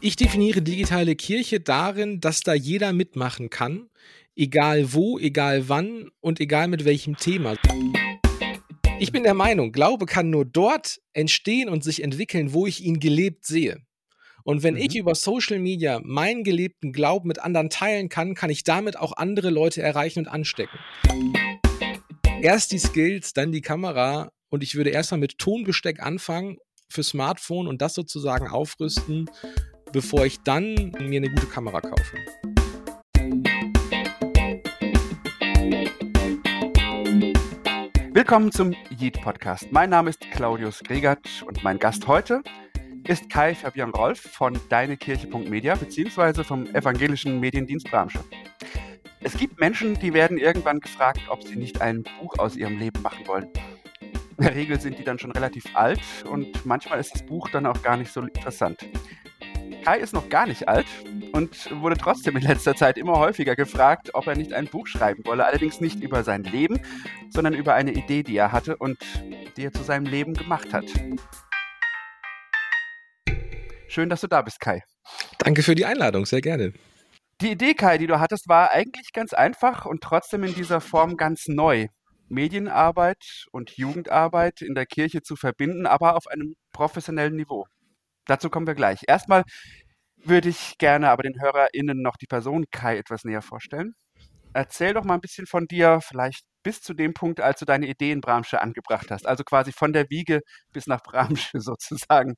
Ich definiere digitale Kirche darin, dass da jeder mitmachen kann, egal wo, egal wann und egal mit welchem Thema. Ich bin der Meinung, Glaube kann nur dort entstehen und sich entwickeln, wo ich ihn gelebt sehe. Und wenn mhm. ich über Social Media meinen gelebten Glauben mit anderen teilen kann, kann ich damit auch andere Leute erreichen und anstecken. Erst die Skills, dann die Kamera und ich würde erstmal mit Tonbesteck anfangen für Smartphone und das sozusagen aufrüsten, bevor ich dann mir eine gute Kamera kaufe. Willkommen zum Yeet Podcast. Mein Name ist Claudius Gregert und mein Gast heute ist Kai Fabian Rolf von deinekirche.media bzw. vom evangelischen Mediendienst Bramsche. Es gibt Menschen, die werden irgendwann gefragt, ob sie nicht ein Buch aus ihrem Leben machen wollen. In der Regel sind die dann schon relativ alt und manchmal ist das Buch dann auch gar nicht so interessant. Kai ist noch gar nicht alt und wurde trotzdem in letzter Zeit immer häufiger gefragt, ob er nicht ein Buch schreiben wolle. Allerdings nicht über sein Leben, sondern über eine Idee, die er hatte und die er zu seinem Leben gemacht hat. Schön, dass du da bist, Kai. Danke für die Einladung, sehr gerne. Die Idee, Kai, die du hattest, war eigentlich ganz einfach und trotzdem in dieser Form ganz neu. Medienarbeit und Jugendarbeit in der Kirche zu verbinden, aber auf einem professionellen Niveau. Dazu kommen wir gleich. Erstmal würde ich gerne aber den HörerInnen noch die Person Kai etwas näher vorstellen. Erzähl doch mal ein bisschen von dir, vielleicht bis zu dem Punkt, als du deine Idee in Bramsche angebracht hast. Also quasi von der Wiege bis nach Bramsche sozusagen.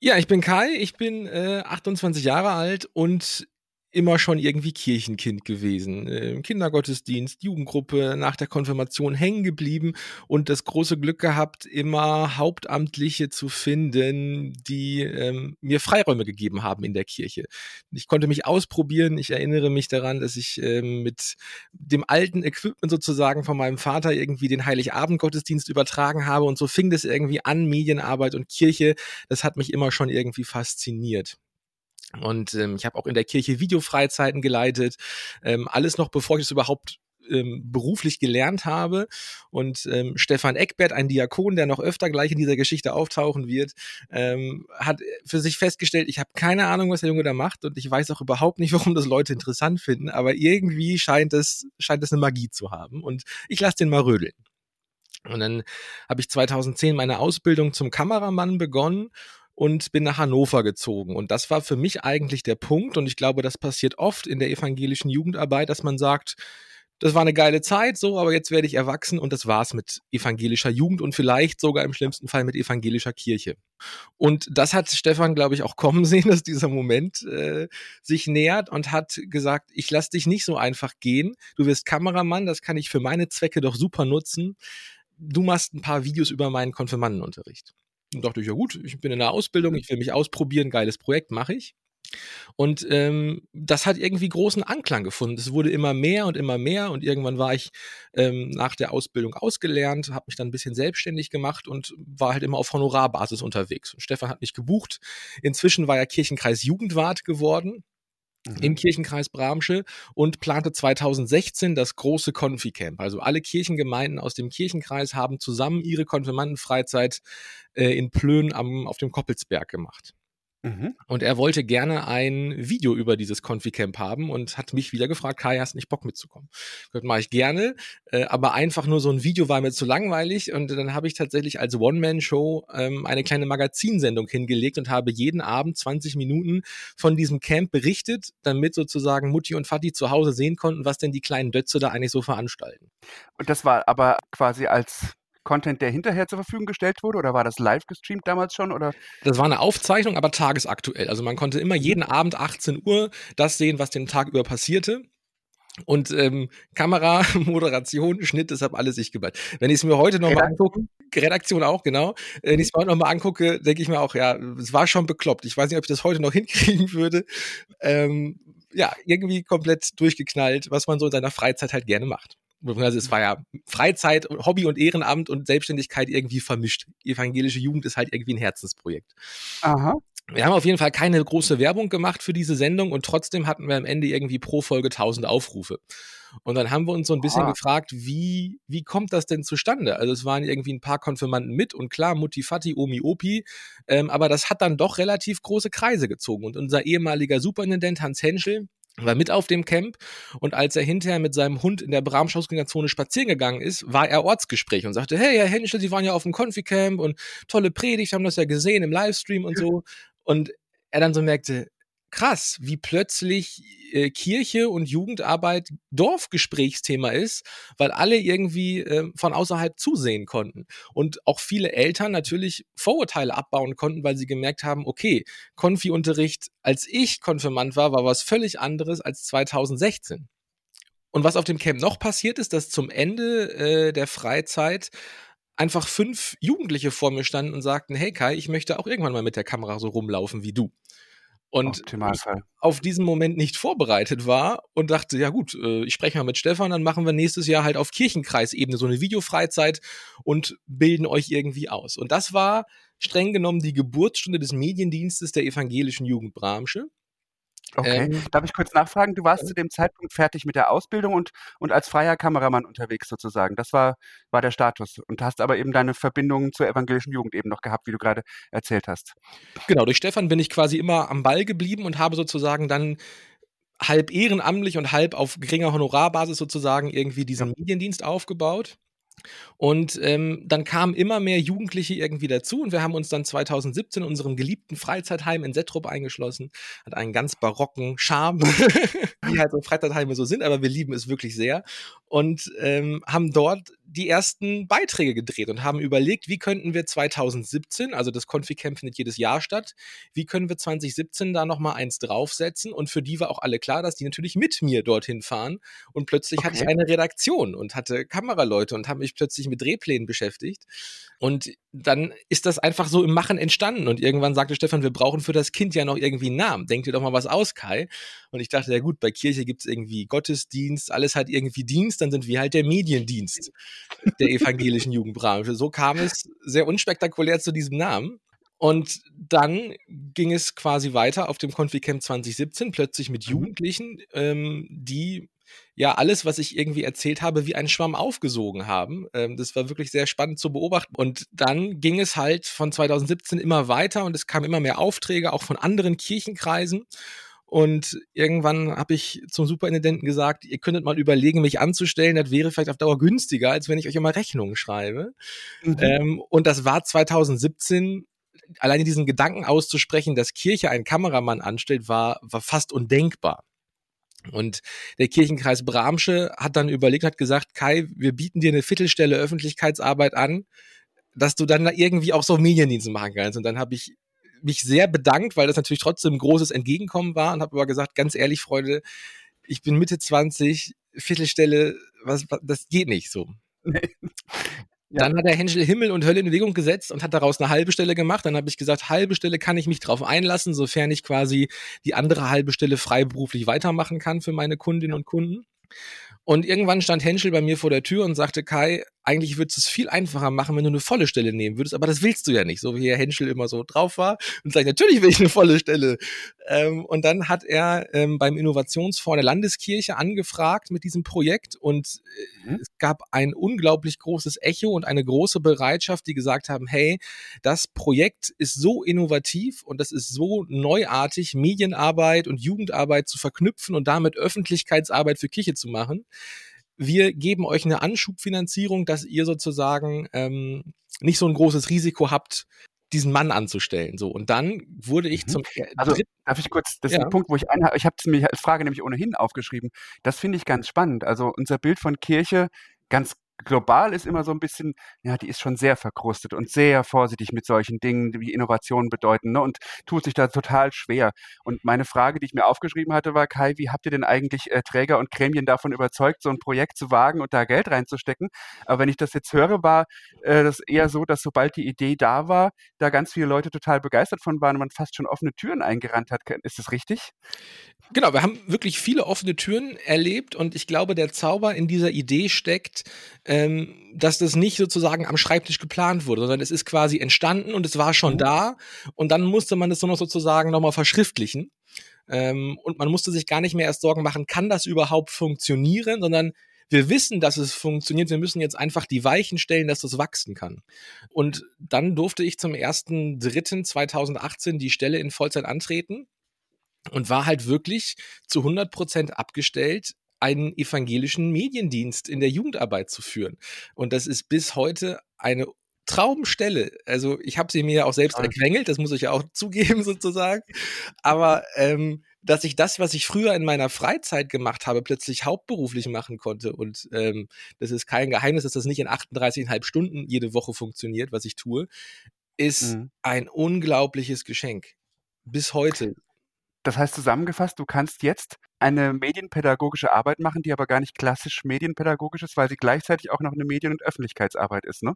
Ja, ich bin Kai, ich bin äh, 28 Jahre alt und immer schon irgendwie Kirchenkind gewesen. Äh, Kindergottesdienst, Jugendgruppe, nach der Konfirmation hängen geblieben und das große Glück gehabt, immer Hauptamtliche zu finden, die ähm, mir Freiräume gegeben haben in der Kirche. Ich konnte mich ausprobieren. Ich erinnere mich daran, dass ich ähm, mit dem alten Equipment sozusagen von meinem Vater irgendwie den Heiligabend-Gottesdienst übertragen habe und so fing das irgendwie an, Medienarbeit und Kirche. Das hat mich immer schon irgendwie fasziniert. Und ähm, ich habe auch in der Kirche Videofreizeiten geleitet. Ähm, alles noch, bevor ich es überhaupt ähm, beruflich gelernt habe. Und ähm, Stefan Eckbert, ein Diakon, der noch öfter gleich in dieser Geschichte auftauchen wird, ähm, hat für sich festgestellt, ich habe keine Ahnung, was der Junge da macht und ich weiß auch überhaupt nicht, warum das Leute interessant finden, aber irgendwie scheint es, scheint es eine Magie zu haben. Und ich lasse den mal rödeln. Und dann habe ich 2010 meine Ausbildung zum Kameramann begonnen und bin nach Hannover gezogen. Und das war für mich eigentlich der Punkt. Und ich glaube, das passiert oft in der evangelischen Jugendarbeit, dass man sagt, das war eine geile Zeit, so, aber jetzt werde ich erwachsen und das war's mit evangelischer Jugend und vielleicht sogar im schlimmsten Fall mit evangelischer Kirche. Und das hat Stefan, glaube ich, auch kommen sehen, dass dieser Moment äh, sich nähert und hat gesagt, ich lass dich nicht so einfach gehen. Du wirst Kameramann, das kann ich für meine Zwecke doch super nutzen. Du machst ein paar Videos über meinen Konfirmandenunterricht. Und dachte ich, ja gut, ich bin in der Ausbildung, ich will mich ausprobieren, geiles Projekt mache ich. Und ähm, das hat irgendwie großen Anklang gefunden. Es wurde immer mehr und immer mehr und irgendwann war ich ähm, nach der Ausbildung ausgelernt, habe mich dann ein bisschen selbstständig gemacht und war halt immer auf Honorarbasis unterwegs. Und Stefan hat mich gebucht. Inzwischen war er Kirchenkreis Jugendwart geworden. Im Kirchenkreis Bramsche und plante 2016 das große Konfi-Camp. Also alle Kirchengemeinden aus dem Kirchenkreis haben zusammen ihre Konfirmandenfreizeit äh, in Plön am, auf dem Koppelsberg gemacht. Mhm. Und er wollte gerne ein Video über dieses Confi-Camp haben und hat mich wieder gefragt, Kai, hast nicht Bock mitzukommen? Das mache ich gerne, äh, aber einfach nur so ein Video war mir zu langweilig und dann habe ich tatsächlich als One-Man-Show ähm, eine kleine Magazinsendung hingelegt und habe jeden Abend 20 Minuten von diesem Camp berichtet, damit sozusagen Mutti und Vati zu Hause sehen konnten, was denn die kleinen Dötze da eigentlich so veranstalten. Und das war aber quasi als Content, der hinterher zur Verfügung gestellt wurde? Oder war das live gestreamt damals schon? Oder? Das war eine Aufzeichnung, aber tagesaktuell. Also man konnte immer jeden Abend 18 Uhr das sehen, was den Tag über passierte. Und ähm, Kamera, Moderation, Schnitt, das habe alles ich geballt. Wenn ich es mir heute nochmal angucke, Redaktion auch, genau. Wenn ich es mir heute nochmal angucke, denke ich mir auch, ja, es war schon bekloppt. Ich weiß nicht, ob ich das heute noch hinkriegen würde. Ähm, ja, irgendwie komplett durchgeknallt, was man so in seiner Freizeit halt gerne macht. Also es war ja Freizeit, Hobby und Ehrenamt und Selbstständigkeit irgendwie vermischt. Evangelische Jugend ist halt irgendwie ein Herzensprojekt. Aha. wir haben auf jeden Fall keine große Werbung gemacht für diese Sendung und trotzdem hatten wir am Ende irgendwie pro Folge 1000 Aufrufe. Und dann haben wir uns so ein bisschen ah. gefragt, wie, wie kommt das denn zustande? Also es waren irgendwie ein paar Konfirmanden mit und klar, Mutti Fati, Omi Opi, ähm, aber das hat dann doch relativ große Kreise gezogen. Und unser ehemaliger Superintendent Hans Henschel, war mit auf dem Camp und als er hinterher mit seinem Hund in der Bramschausgängerzone spazieren gegangen ist, war er Ortsgespräch und sagte, hey, Herr Henschel, Sie waren ja auf dem Konfi-Camp und tolle Predigt, haben das ja gesehen im Livestream und so. Und er dann so merkte, krass, wie plötzlich äh, Kirche und Jugendarbeit Dorfgesprächsthema ist, weil alle irgendwie äh, von außerhalb zusehen konnten. Und auch viele Eltern natürlich Vorurteile abbauen konnten, weil sie gemerkt haben, okay, Konfi-Unterricht, als ich Konfirmand war, war was völlig anderes als 2016. Und was auf dem Camp noch passiert ist, dass zum Ende äh, der Freizeit einfach fünf Jugendliche vor mir standen und sagten, hey Kai, ich möchte auch irgendwann mal mit der Kamera so rumlaufen wie du und auf diesen Moment nicht vorbereitet war und dachte, ja gut, äh, ich spreche mal mit Stefan, dann machen wir nächstes Jahr halt auf Kirchenkreisebene so eine Videofreizeit und bilden euch irgendwie aus. Und das war streng genommen die Geburtsstunde des Mediendienstes der evangelischen Jugendbranche. Okay. Ähm, Darf ich kurz nachfragen? Du warst ja. zu dem Zeitpunkt fertig mit der Ausbildung und, und als freier Kameramann unterwegs sozusagen. Das war, war der Status. Und hast aber eben deine Verbindungen zur evangelischen Jugend eben noch gehabt, wie du gerade erzählt hast. Genau, durch Stefan bin ich quasi immer am Ball geblieben und habe sozusagen dann halb ehrenamtlich und halb auf geringer Honorarbasis sozusagen irgendwie diesen ja. Mediendienst aufgebaut. Und ähm, dann kamen immer mehr Jugendliche irgendwie dazu und wir haben uns dann 2017 in unserem geliebten Freizeitheim in Settrup eingeschlossen. Hat einen ganz barocken Charme, wie halt so Freizeitheime so sind, aber wir lieben es wirklich sehr. Und ähm, haben dort die ersten Beiträge gedreht und haben überlegt, wie könnten wir 2017, also das Confi-Camp findet jedes Jahr statt, wie können wir 2017 da nochmal eins draufsetzen? Und für die war auch alle klar, dass die natürlich mit mir dorthin fahren. Und plötzlich okay. hatte ich eine Redaktion und hatte Kameraleute und habe mich plötzlich mit Drehplänen beschäftigt. Und dann ist das einfach so im Machen entstanden. Und irgendwann sagte Stefan, wir brauchen für das Kind ja noch irgendwie einen Namen. Denk dir doch mal was aus, Kai. Und ich dachte, ja gut, bei Kirche gibt es irgendwie Gottesdienst, alles hat irgendwie Dienst, dann sind wir halt der Mediendienst der evangelischen Jugendbranche. So kam es sehr unspektakulär zu diesem Namen. Und dann ging es quasi weiter auf dem Conficamp 2017, plötzlich mit mhm. Jugendlichen, ähm, die ja alles, was ich irgendwie erzählt habe, wie ein Schwamm aufgesogen haben. Ähm, das war wirklich sehr spannend zu beobachten. Und dann ging es halt von 2017 immer weiter und es kamen immer mehr Aufträge, auch von anderen Kirchenkreisen. Und irgendwann habe ich zum Superintendenten gesagt, ihr könntet mal überlegen, mich anzustellen. Das wäre vielleicht auf Dauer günstiger, als wenn ich euch immer Rechnungen schreibe. Mhm. Ähm, und das war 2017 alleine diesen Gedanken auszusprechen, dass Kirche einen Kameramann anstellt, war, war fast undenkbar. Und der Kirchenkreis Bramsche hat dann überlegt, hat gesagt, Kai, wir bieten dir eine Viertelstelle Öffentlichkeitsarbeit an, dass du dann da irgendwie auch so Mediendienste machen kannst. Und dann habe ich mich sehr bedankt, weil das natürlich trotzdem ein großes Entgegenkommen war und habe aber gesagt, ganz ehrlich, Freunde, ich bin Mitte 20, Viertelstelle, was, was das geht nicht so. Ja. Dann hat der Henschel Himmel und Hölle in Bewegung gesetzt und hat daraus eine halbe Stelle gemacht. Dann habe ich gesagt, halbe Stelle kann ich mich drauf einlassen, sofern ich quasi die andere halbe Stelle freiberuflich weitermachen kann für meine Kundinnen und Kunden. Und irgendwann stand Henschel bei mir vor der Tür und sagte, Kai, eigentlich würdest du es viel einfacher machen, wenn du eine volle Stelle nehmen würdest, aber das willst du ja nicht, so wie Herr Henschel immer so drauf war und sagt, natürlich will ich eine volle Stelle. Ähm, und dann hat er ähm, beim Innovationsfonds der Landeskirche angefragt mit diesem Projekt und äh, mhm. es gab ein unglaublich großes Echo und eine große Bereitschaft, die gesagt haben, hey, das Projekt ist so innovativ und das ist so neuartig, Medienarbeit und Jugendarbeit zu verknüpfen und damit Öffentlichkeitsarbeit für Kirche zu machen wir geben euch eine Anschubfinanzierung, dass ihr sozusagen ähm, nicht so ein großes Risiko habt, diesen Mann anzustellen. So und dann wurde ich mhm. zum also darf ich kurz das ist ja. ein Punkt, wo ich einhabe. Ich habe es mir als Frage nämlich ohnehin aufgeschrieben. Das finde ich ganz spannend. Also unser Bild von Kirche ganz global ist immer so ein bisschen, ja, die ist schon sehr verkrustet und sehr vorsichtig mit solchen Dingen, wie Innovationen bedeuten, ne, und tut sich da total schwer. Und meine Frage, die ich mir aufgeschrieben hatte, war, Kai, wie habt ihr denn eigentlich äh, Träger und Gremien davon überzeugt, so ein Projekt zu wagen und da Geld reinzustecken? Aber wenn ich das jetzt höre, war äh, das eher so, dass sobald die Idee da war, da ganz viele Leute total begeistert von waren und man fast schon offene Türen eingerannt hat. Ist das richtig? Genau, wir haben wirklich viele offene Türen erlebt und ich glaube, der Zauber in dieser Idee steckt, ähm, dass das nicht sozusagen am Schreibtisch geplant wurde, sondern es ist quasi entstanden und es war schon mhm. da und dann musste man es nur noch sozusagen nochmal verschriftlichen. Ähm, und man musste sich gar nicht mehr erst Sorgen machen, kann das überhaupt funktionieren, sondern wir wissen, dass es funktioniert. Wir müssen jetzt einfach die Weichen stellen, dass das wachsen kann. Und dann durfte ich zum 1.3.2018 die Stelle in Vollzeit antreten und war halt wirklich zu 100 Prozent abgestellt, einen evangelischen Mediendienst in der Jugendarbeit zu führen. Und das ist bis heute eine Traumstelle. Also ich habe sie mir ja auch selbst erquengelt, das muss ich ja auch zugeben sozusagen. Aber ähm, dass ich das, was ich früher in meiner Freizeit gemacht habe, plötzlich hauptberuflich machen konnte. Und ähm, das ist kein Geheimnis, dass das nicht in 38,5 Stunden jede Woche funktioniert, was ich tue, ist mhm. ein unglaubliches Geschenk. Bis heute. Das heißt zusammengefasst, du kannst jetzt eine medienpädagogische Arbeit machen, die aber gar nicht klassisch medienpädagogisch ist, weil sie gleichzeitig auch noch eine Medien- und Öffentlichkeitsarbeit ist, ne?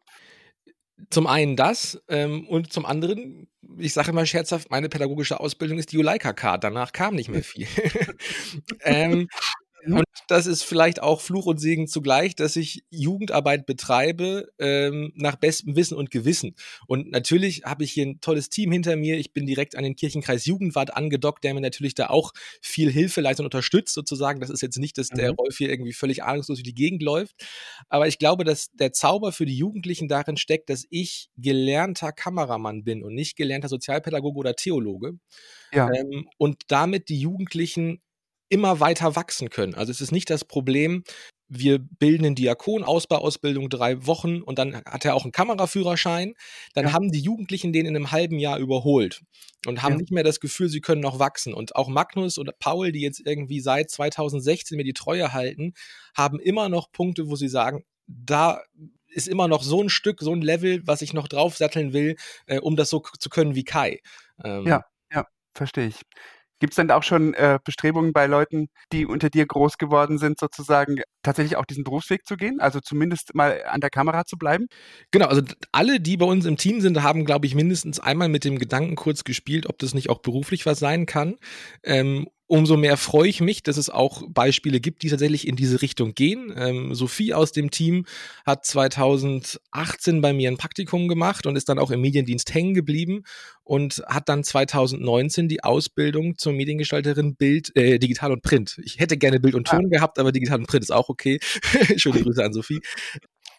Zum einen das ähm, und zum anderen, ich sage immer scherzhaft, meine pädagogische Ausbildung ist die Juleika-Card. Danach kam nicht mehr viel. ähm, und das ist vielleicht auch Fluch und Segen zugleich, dass ich Jugendarbeit betreibe ähm, nach bestem Wissen und Gewissen. Und natürlich habe ich hier ein tolles Team hinter mir. Ich bin direkt an den Kirchenkreis Jugendwart angedockt, der mir natürlich da auch viel Hilfe leistet und unterstützt sozusagen. Das ist jetzt nicht, dass der mhm. Rolf hier irgendwie völlig ahnungslos durch die Gegend läuft. Aber ich glaube, dass der Zauber für die Jugendlichen darin steckt, dass ich gelernter Kameramann bin und nicht gelernter Sozialpädagoge oder Theologe. Ja. Ähm, und damit die Jugendlichen immer weiter wachsen können. Also es ist nicht das Problem, wir bilden einen Diakon, Ausbauausbildung drei Wochen und dann hat er auch einen Kameraführerschein. Dann ja. haben die Jugendlichen den in einem halben Jahr überholt und haben ja. nicht mehr das Gefühl, sie können noch wachsen. Und auch Magnus oder Paul, die jetzt irgendwie seit 2016 mir die Treue halten, haben immer noch Punkte, wo sie sagen, da ist immer noch so ein Stück, so ein Level, was ich noch draufsatteln will, äh, um das so zu können wie Kai. Ähm, ja, ja, verstehe ich. Gibt es denn auch schon äh, Bestrebungen bei Leuten, die unter dir groß geworden sind, sozusagen tatsächlich auch diesen Berufsweg zu gehen? Also zumindest mal an der Kamera zu bleiben? Genau, also alle, die bei uns im Team sind, haben, glaube ich, mindestens einmal mit dem Gedanken kurz gespielt, ob das nicht auch beruflich was sein kann. Ähm, umso mehr freue ich mich, dass es auch Beispiele gibt, die tatsächlich in diese Richtung gehen. Ähm, Sophie aus dem Team hat 2018 bei mir ein Praktikum gemacht und ist dann auch im Mediendienst hängen geblieben und hat dann 2019 die Ausbildung zur Mediengestalterin Bild, äh, Digital und Print. Ich hätte gerne Bild und Ton ah. gehabt, aber Digital und Print ist auch okay. Schöne Grüße an Sophie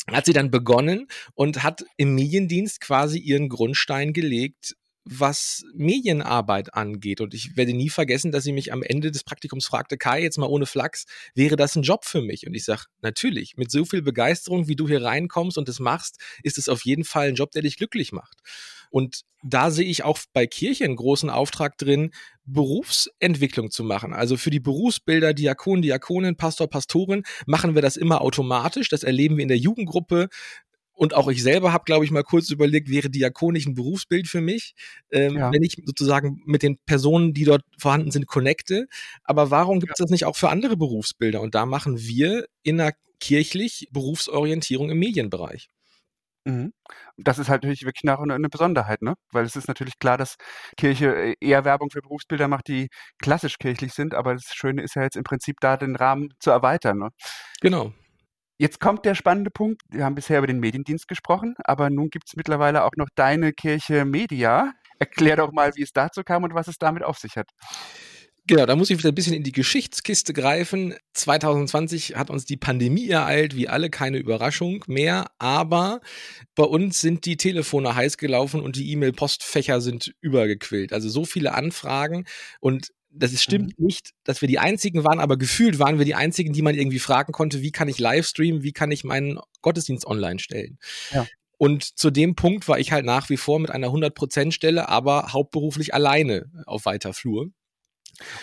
hat sie dann begonnen und hat im Mediendienst quasi ihren Grundstein gelegt was Medienarbeit angeht. Und ich werde nie vergessen, dass sie mich am Ende des Praktikums fragte, Kai, jetzt mal ohne Flachs, wäre das ein Job für mich? Und ich sage, natürlich, mit so viel Begeisterung, wie du hier reinkommst und das machst, ist es auf jeden Fall ein Job, der dich glücklich macht. Und da sehe ich auch bei Kirche einen großen Auftrag drin, Berufsentwicklung zu machen. Also für die Berufsbilder Diakon, Diakonin, Pastor, Pastorin machen wir das immer automatisch. Das erleben wir in der Jugendgruppe. Und auch ich selber habe, glaube ich, mal kurz überlegt, wäre diakonisch ein Berufsbild für mich, ähm, ja. wenn ich sozusagen mit den Personen, die dort vorhanden sind, connecte. Aber warum gibt es ja. das nicht auch für andere Berufsbilder? Und da machen wir innerkirchlich Berufsorientierung im Medienbereich. Mhm. Das ist halt natürlich wirklich nach eine Besonderheit, ne? Weil es ist natürlich klar, dass Kirche äh, eher Werbung für Berufsbilder macht, die klassisch kirchlich sind, aber das Schöne ist ja jetzt im Prinzip da den Rahmen zu erweitern. Ne? Genau. Jetzt kommt der spannende Punkt. Wir haben bisher über den Mediendienst gesprochen, aber nun gibt es mittlerweile auch noch deine Kirche Media. Erklär doch mal, wie es dazu kam und was es damit auf sich hat. Genau, da muss ich wieder ein bisschen in die Geschichtskiste greifen. 2020 hat uns die Pandemie ereilt, wie alle, keine Überraschung mehr. Aber bei uns sind die Telefone heiß gelaufen und die E-Mail-Postfächer sind übergequillt. Also so viele Anfragen und das stimmt mhm. nicht, dass wir die einzigen waren, aber gefühlt waren wir die einzigen, die man irgendwie fragen konnte, wie kann ich Livestreamen, wie kann ich meinen Gottesdienst online stellen. Ja. Und zu dem Punkt war ich halt nach wie vor mit einer 100% Stelle, aber hauptberuflich alleine auf weiter Flur.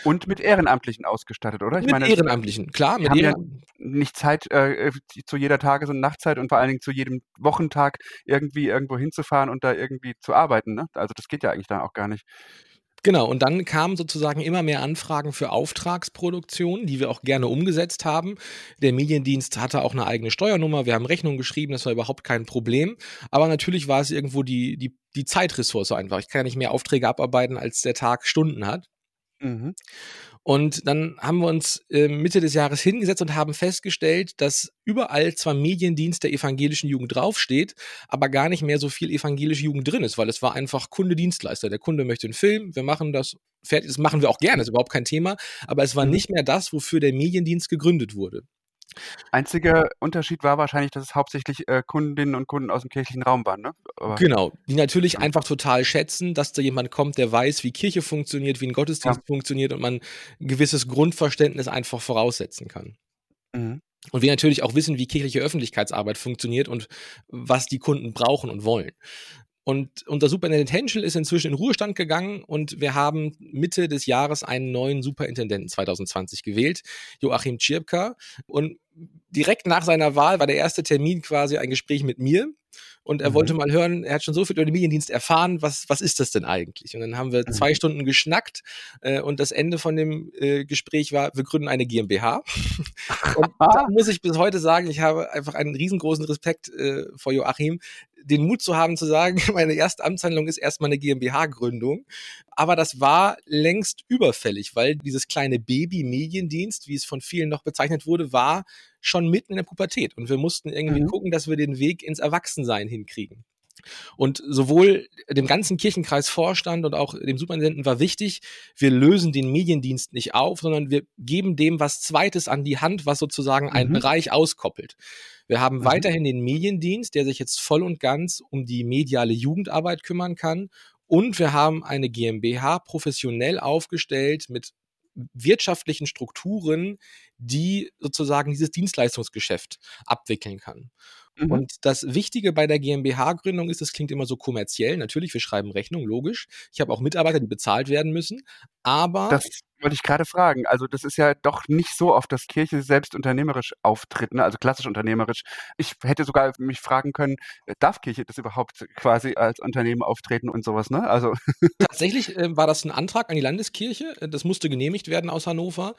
Und mit Ehrenamtlichen ausgestattet, oder? Ich mit meine, Ehrenamtlichen, klar. Mit Ehren ja nicht Zeit äh, zu jeder Tages- und Nachtzeit und vor allen Dingen zu jedem Wochentag irgendwie irgendwo hinzufahren und da irgendwie zu arbeiten. Ne? Also das geht ja eigentlich dann auch gar nicht. Genau, und dann kamen sozusagen immer mehr Anfragen für Auftragsproduktionen, die wir auch gerne umgesetzt haben. Der Mediendienst hatte auch eine eigene Steuernummer, wir haben Rechnungen geschrieben, das war überhaupt kein Problem. Aber natürlich war es irgendwo die, die, die Zeitressource einfach. Ich kann ja nicht mehr Aufträge abarbeiten, als der Tag Stunden hat. Mhm. Und dann haben wir uns äh, Mitte des Jahres hingesetzt und haben festgestellt, dass überall zwar Mediendienst der evangelischen Jugend draufsteht, aber gar nicht mehr so viel evangelische Jugend drin ist, weil es war einfach Kunde-Dienstleister. Der Kunde möchte einen Film, wir machen das fertig, das machen wir auch gerne, ist überhaupt kein Thema, aber es war mhm. nicht mehr das, wofür der Mediendienst gegründet wurde. Einziger Unterschied war wahrscheinlich, dass es hauptsächlich äh, Kundinnen und Kunden aus dem kirchlichen Raum waren, ne? Aber genau, die natürlich einfach total schätzen, dass da jemand kommt, der weiß, wie Kirche funktioniert, wie ein Gottesdienst ja. funktioniert und man ein gewisses Grundverständnis einfach voraussetzen kann. Mhm. Und wir natürlich auch wissen, wie kirchliche Öffentlichkeitsarbeit funktioniert und was die Kunden brauchen und wollen. Und unser Superintendent Henschel ist inzwischen in Ruhestand gegangen und wir haben Mitte des Jahres einen neuen Superintendenten 2020 gewählt, Joachim Tschirpka. Und direkt nach seiner Wahl war der erste Termin quasi ein Gespräch mit mir. Und er mhm. wollte mal hören, er hat schon so viel über den Mediendienst erfahren, was, was ist das denn eigentlich? Und dann haben wir mhm. zwei Stunden geschnackt äh, und das Ende von dem äh, Gespräch war, wir gründen eine GmbH. und da muss ich bis heute sagen, ich habe einfach einen riesengroßen Respekt äh, vor Joachim, den Mut zu haben zu sagen, meine erste Amtshandlung ist erstmal eine GmbH-Gründung. Aber das war längst überfällig, weil dieses kleine Baby-Mediendienst, wie es von vielen noch bezeichnet wurde, war schon mitten in der Pubertät. Und wir mussten irgendwie mhm. gucken, dass wir den Weg ins Erwachsensein hinkriegen. Und sowohl dem ganzen Kirchenkreisvorstand und auch dem Superintendenten war wichtig, wir lösen den Mediendienst nicht auf, sondern wir geben dem was Zweites an die Hand, was sozusagen einen mhm. Bereich auskoppelt. Wir haben mhm. weiterhin den Mediendienst, der sich jetzt voll und ganz um die mediale Jugendarbeit kümmern kann. Und wir haben eine GmbH professionell aufgestellt mit wirtschaftlichen Strukturen, die sozusagen dieses Dienstleistungsgeschäft abwickeln kann. Mhm. Und das Wichtige bei der GmbH-Gründung ist, es klingt immer so kommerziell. Natürlich, wir schreiben Rechnung, logisch. Ich habe auch Mitarbeiter, die bezahlt werden müssen. Aber. Das wollte ich gerade fragen. Also, das ist ja doch nicht so oft, dass Kirche selbst unternehmerisch auftritt, ne? also klassisch unternehmerisch. Ich hätte sogar mich fragen können, äh, darf Kirche das überhaupt quasi als Unternehmen auftreten und sowas, ne? Also. Tatsächlich äh, war das ein Antrag an die Landeskirche. Das musste genehmigt werden aus Hannover.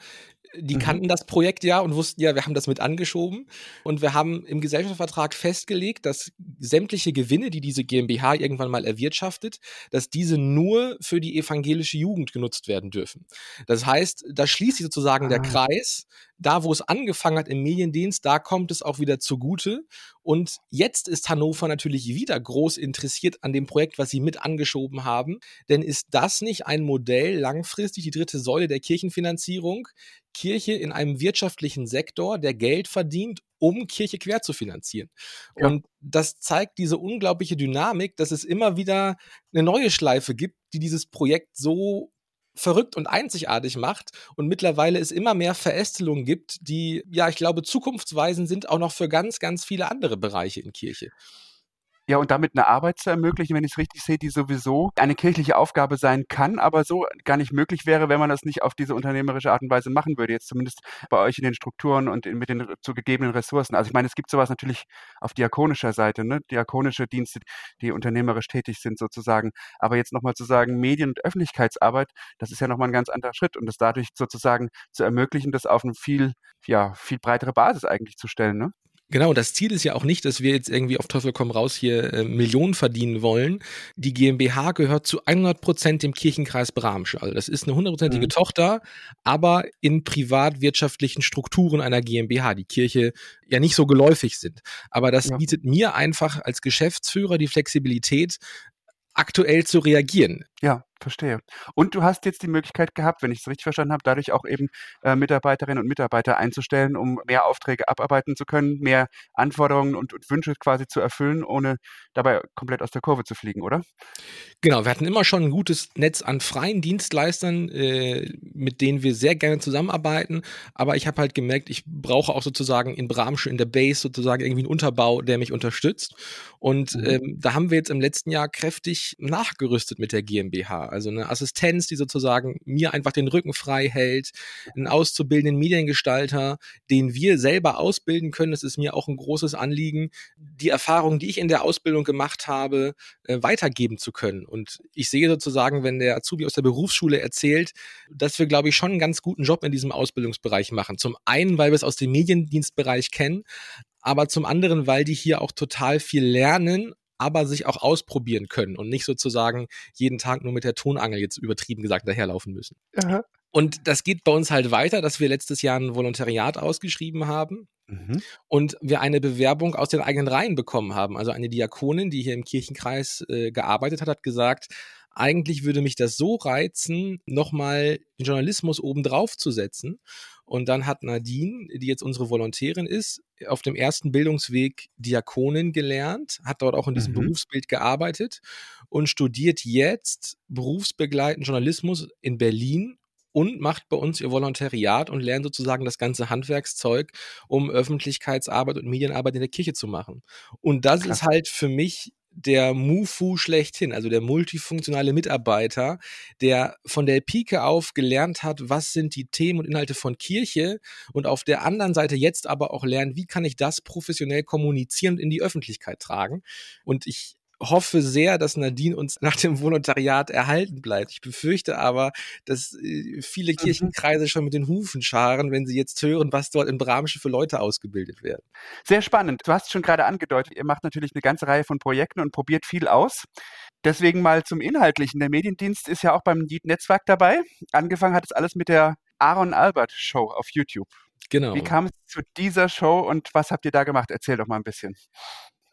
Die mhm. kannten das Projekt ja und wussten ja, wir haben das mit angeschoben. Und wir haben im Gesellschaftsvertrag festgelegt, dass sämtliche Gewinne, die diese GmbH irgendwann mal erwirtschaftet, dass diese nur für die evangelische Jugend genutzt werden dürfen. Das heißt, da schließt sich sozusagen ah. der Kreis. Da, wo es angefangen hat im Mediendienst, da kommt es auch wieder zugute. Und jetzt ist Hannover natürlich wieder groß interessiert an dem Projekt, was sie mit angeschoben haben. Denn ist das nicht ein Modell langfristig, die dritte Säule der Kirchenfinanzierung? Kirche in einem wirtschaftlichen Sektor, der Geld verdient, um Kirche quer zu finanzieren. Ja. Und das zeigt diese unglaubliche Dynamik, dass es immer wieder eine neue Schleife gibt, die dieses Projekt so verrückt und einzigartig macht und mittlerweile es immer mehr Verästelungen gibt, die, ja, ich glaube, zukunftsweisend sind auch noch für ganz, ganz viele andere Bereiche in Kirche. Ja, und damit eine Arbeit zu ermöglichen, wenn ich es richtig sehe, die sowieso eine kirchliche Aufgabe sein kann, aber so gar nicht möglich wäre, wenn man das nicht auf diese unternehmerische Art und Weise machen würde. Jetzt zumindest bei euch in den Strukturen und in, mit den zugegebenen Ressourcen. Also ich meine, es gibt sowas natürlich auf diakonischer Seite, ne? Diakonische Dienste, die unternehmerisch tätig sind sozusagen. Aber jetzt nochmal zu sagen, Medien- und Öffentlichkeitsarbeit, das ist ja nochmal ein ganz anderer Schritt und das dadurch sozusagen zu ermöglichen, das auf eine viel, ja, viel breitere Basis eigentlich zu stellen, ne? Genau, das Ziel ist ja auch nicht, dass wir jetzt irgendwie auf Teufel komm raus hier äh, Millionen verdienen wollen. Die GmbH gehört zu 100 Prozent dem Kirchenkreis Bramsch. Also das ist eine hundertprozentige mhm. Tochter, aber in privatwirtschaftlichen Strukturen einer GmbH, die Kirche ja nicht so geläufig sind. Aber das ja. bietet mir einfach als Geschäftsführer die Flexibilität, aktuell zu reagieren. Ja, verstehe. Und du hast jetzt die Möglichkeit gehabt, wenn ich es richtig verstanden habe, dadurch auch eben äh, Mitarbeiterinnen und Mitarbeiter einzustellen, um mehr Aufträge abarbeiten zu können, mehr Anforderungen und, und, Wünsche quasi zu erfüllen, ohne dabei komplett aus der Kurve zu fliegen, oder? Genau, wir hatten immer schon ein gutes Netz an freien Dienstleistern, äh, mit denen wir sehr gerne zusammenarbeiten. Aber ich habe halt gemerkt, ich brauche auch sozusagen in Bramsche, in der Base sozusagen irgendwie einen Unterbau, der mich unterstützt. Und mhm. ähm, da haben wir jetzt im letzten Jahr kräftig nachgerüstet mit der GmbH. Also eine Assistenz, die sozusagen mir einfach den Rücken frei hält, einen auszubildenden Mediengestalter, den wir selber ausbilden können. Das ist mir auch ein großes Anliegen, die Erfahrung, die ich in der Ausbildung gemacht habe, äh, weitergeben zu können. Und ich sehe sozusagen, wenn der Azubi aus der Berufsschule erzählt, dass wir, glaube ich, schon einen ganz guten Job in diesem Ausbildungsbereich machen. Zum einen, weil wir es aus dem Mediendienstbereich kennen, aber zum anderen, weil die hier auch total viel lernen aber sich auch ausprobieren können und nicht sozusagen jeden Tag nur mit der Tonangel jetzt übertrieben gesagt daherlaufen müssen. Aha. Und das geht bei uns halt weiter, dass wir letztes Jahr ein Volontariat ausgeschrieben haben. Mhm. Und wir eine Bewerbung aus den eigenen Reihen bekommen haben. Also eine Diakonin, die hier im Kirchenkreis äh, gearbeitet hat, hat gesagt, eigentlich würde mich das so reizen, nochmal den Journalismus obendrauf zu setzen. Und dann hat Nadine, die jetzt unsere Volontärin ist, auf dem ersten Bildungsweg Diakonin gelernt, hat dort auch in diesem mhm. Berufsbild gearbeitet und studiert jetzt berufsbegleitend Journalismus in Berlin und macht bei uns ihr Volontariat und lernt sozusagen das ganze Handwerkszeug, um Öffentlichkeitsarbeit und Medienarbeit in der Kirche zu machen. Und das Krass. ist halt für mich der Mufu schlechthin, also der multifunktionale Mitarbeiter, der von der Pike auf gelernt hat, was sind die Themen und Inhalte von Kirche und auf der anderen Seite jetzt aber auch lernt, wie kann ich das professionell kommunizieren und in die Öffentlichkeit tragen. Und ich hoffe sehr, dass Nadine uns nach dem Volontariat erhalten bleibt. Ich befürchte aber, dass äh, viele mhm. Kirchenkreise schon mit den Hufen scharen, wenn sie jetzt hören, was dort in Bramsche für Leute ausgebildet werden. Sehr spannend. Du hast schon gerade angedeutet, ihr macht natürlich eine ganze Reihe von Projekten und probiert viel aus. Deswegen mal zum Inhaltlichen. Der Mediendienst ist ja auch beim Netzwerk dabei. Angefangen hat es alles mit der Aaron Albert Show auf YouTube. Genau. Wie kam es zu dieser Show und was habt ihr da gemacht? Erzähl doch mal ein bisschen.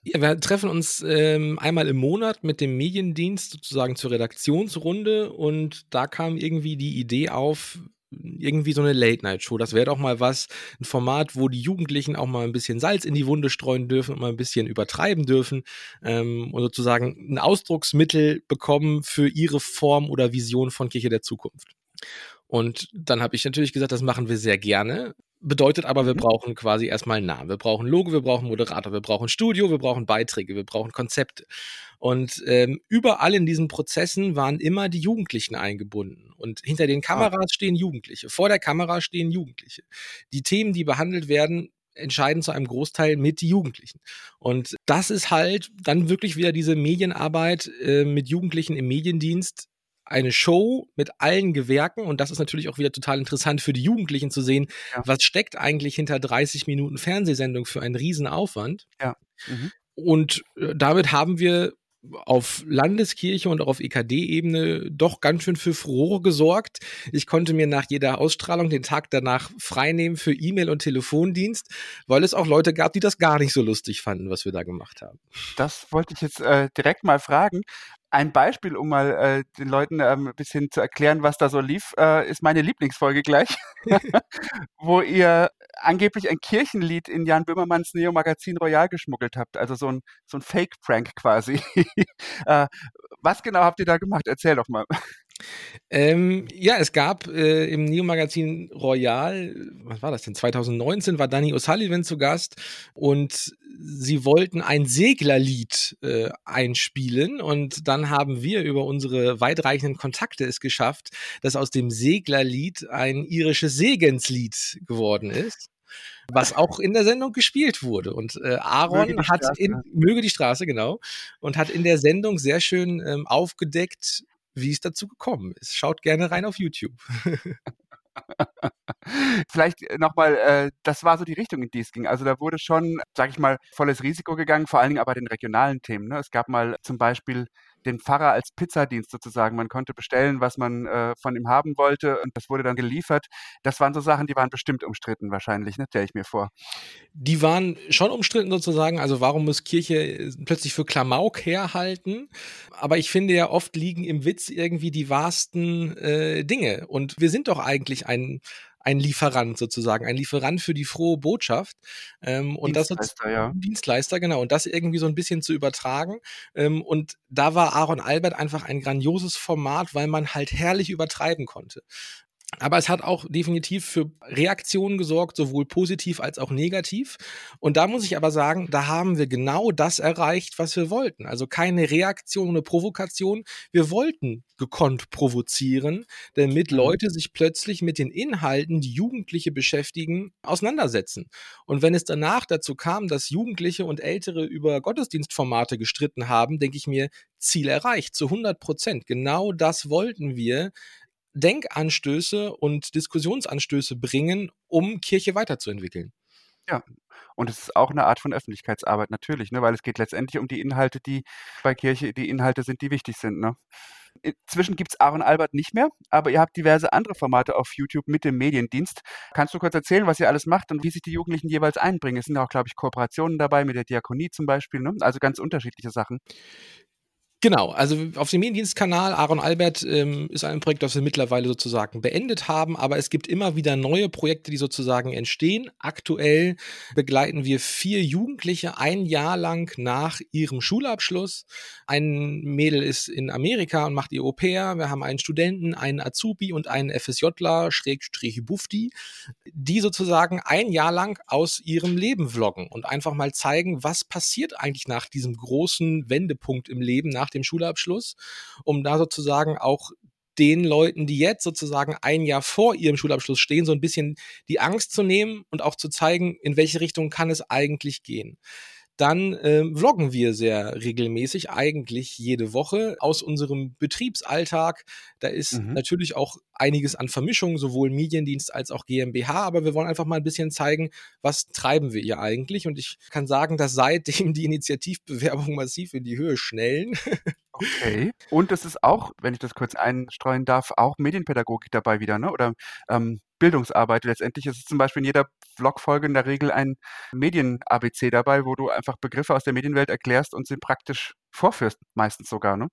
Ja, wir treffen uns ähm, einmal im Monat mit dem Mediendienst sozusagen zur Redaktionsrunde und da kam irgendwie die Idee auf, irgendwie so eine Late-Night-Show. Das wäre doch mal was, ein Format, wo die Jugendlichen auch mal ein bisschen Salz in die Wunde streuen dürfen und mal ein bisschen übertreiben dürfen ähm, und sozusagen ein Ausdrucksmittel bekommen für ihre Form oder Vision von Kirche der Zukunft. Und dann habe ich natürlich gesagt, das machen wir sehr gerne. Bedeutet aber, wir mhm. brauchen quasi erstmal einen Namen. Wir brauchen Logo, wir brauchen Moderator, wir brauchen Studio, wir brauchen Beiträge, wir brauchen Konzepte. Und ähm, überall in diesen Prozessen waren immer die Jugendlichen eingebunden. Und hinter den ah. Kameras stehen Jugendliche, vor der Kamera stehen Jugendliche. Die Themen, die behandelt werden, entscheiden zu einem Großteil mit die Jugendlichen. Und das ist halt dann wirklich wieder diese Medienarbeit äh, mit Jugendlichen im Mediendienst, eine Show mit allen Gewerken und das ist natürlich auch wieder total interessant für die Jugendlichen zu sehen, ja. was steckt eigentlich hinter 30 Minuten Fernsehsendung für einen Riesenaufwand. Ja. Mhm. Und äh, damit haben wir auf Landeskirche und auch auf EKD-Ebene doch ganz schön für Furore gesorgt. Ich konnte mir nach jeder Ausstrahlung den Tag danach freinehmen für E-Mail und Telefondienst, weil es auch Leute gab, die das gar nicht so lustig fanden, was wir da gemacht haben. Das wollte ich jetzt äh, direkt mal fragen. Ein Beispiel, um mal äh, den Leuten ähm, ein bisschen zu erklären, was da so lief, äh, ist meine Lieblingsfolge gleich, wo ihr angeblich ein Kirchenlied in Jan Böhmermanns Neo-Magazin Royal geschmuggelt habt. Also so ein, so ein Fake-Prank quasi. äh, was genau habt ihr da gemacht? Erzähl doch mal. Ähm, ja, es gab äh, im Neo-Magazin Royal, was war das denn? 2019 war Danny O'Sullivan zu Gast und sie wollten ein Seglerlied äh, einspielen und dann haben wir über unsere weitreichenden Kontakte es geschafft, dass aus dem Seglerlied ein irisches Segenslied geworden ist was auch in der Sendung gespielt wurde. Und äh, Aaron hat in Möge die Straße, genau, und hat in der Sendung sehr schön ähm, aufgedeckt, wie es dazu gekommen ist. Schaut gerne rein auf YouTube. Vielleicht äh, nochmal, äh, das war so die Richtung, in die es ging. Also da wurde schon, sag ich mal, volles Risiko gegangen, vor allen Dingen aber den regionalen Themen. Ne? Es gab mal zum Beispiel den Pfarrer als Pizzadienst sozusagen. Man konnte bestellen, was man äh, von ihm haben wollte und das wurde dann geliefert. Das waren so Sachen, die waren bestimmt umstritten wahrscheinlich, ne? stelle ich mir vor. Die waren schon umstritten sozusagen. Also warum muss Kirche äh, plötzlich für Klamauk herhalten? Aber ich finde ja oft liegen im Witz irgendwie die wahrsten äh, Dinge. Und wir sind doch eigentlich ein ein Lieferant sozusagen, ein Lieferant für die frohe Botschaft. Ähm, und Dienstleister, das ja. Dienstleister, genau. Und das irgendwie so ein bisschen zu übertragen. Ähm, und da war Aaron Albert einfach ein grandioses Format, weil man halt herrlich übertreiben konnte. Aber es hat auch definitiv für Reaktionen gesorgt, sowohl positiv als auch negativ. Und da muss ich aber sagen, da haben wir genau das erreicht, was wir wollten. Also keine Reaktion, eine Provokation. Wir wollten gekonnt provozieren, damit mhm. Leute sich plötzlich mit den Inhalten, die Jugendliche beschäftigen, auseinandersetzen. Und wenn es danach dazu kam, dass Jugendliche und Ältere über Gottesdienstformate gestritten haben, denke ich mir, Ziel erreicht, zu 100 Prozent. Genau das wollten wir Denkanstöße und Diskussionsanstöße bringen, um Kirche weiterzuentwickeln. Ja, und es ist auch eine Art von Öffentlichkeitsarbeit natürlich, ne? weil es geht letztendlich um die Inhalte, die bei Kirche die Inhalte sind, die wichtig sind. Ne? inzwischen gibt es Aaron Albert nicht mehr, aber ihr habt diverse andere Formate auf YouTube mit dem Mediendienst. Kannst du kurz erzählen, was ihr alles macht und wie sich die Jugendlichen jeweils einbringen? Es sind auch, glaube ich, Kooperationen dabei mit der Diakonie zum Beispiel, ne? also ganz unterschiedliche Sachen. Genau, also auf dem Mediendienstkanal Aaron Albert ähm, ist ein Projekt, das wir mittlerweile sozusagen beendet haben, aber es gibt immer wieder neue Projekte, die sozusagen entstehen. Aktuell begleiten wir vier Jugendliche ein Jahr lang nach ihrem Schulabschluss. Ein Mädel ist in Amerika und macht ihr Au-pair. Wir haben einen Studenten, einen Azubi und einen FSJler, Schrägstrich Bufti, die sozusagen ein Jahr lang aus ihrem Leben vloggen und einfach mal zeigen, was passiert eigentlich nach diesem großen Wendepunkt im Leben, nach dem Schulabschluss, um da sozusagen auch den Leuten, die jetzt sozusagen ein Jahr vor ihrem Schulabschluss stehen, so ein bisschen die Angst zu nehmen und auch zu zeigen, in welche Richtung kann es eigentlich gehen dann äh, vloggen wir sehr regelmäßig, eigentlich jede Woche aus unserem Betriebsalltag. Da ist mhm. natürlich auch einiges an Vermischung, sowohl Mediendienst als auch GmbH, aber wir wollen einfach mal ein bisschen zeigen, was treiben wir hier eigentlich. Und ich kann sagen, dass seitdem die Initiativbewerbungen massiv in die Höhe schnellen. Okay. Und es ist auch, wenn ich das kurz einstreuen darf, auch Medienpädagogik dabei wieder, ne? Oder ähm, Bildungsarbeit. Letztendlich ist es zum Beispiel in jeder Vlog-Folge in der Regel ein Medien-ABC dabei, wo du einfach Begriffe aus der Medienwelt erklärst und sie praktisch vorführst, meistens sogar, ne?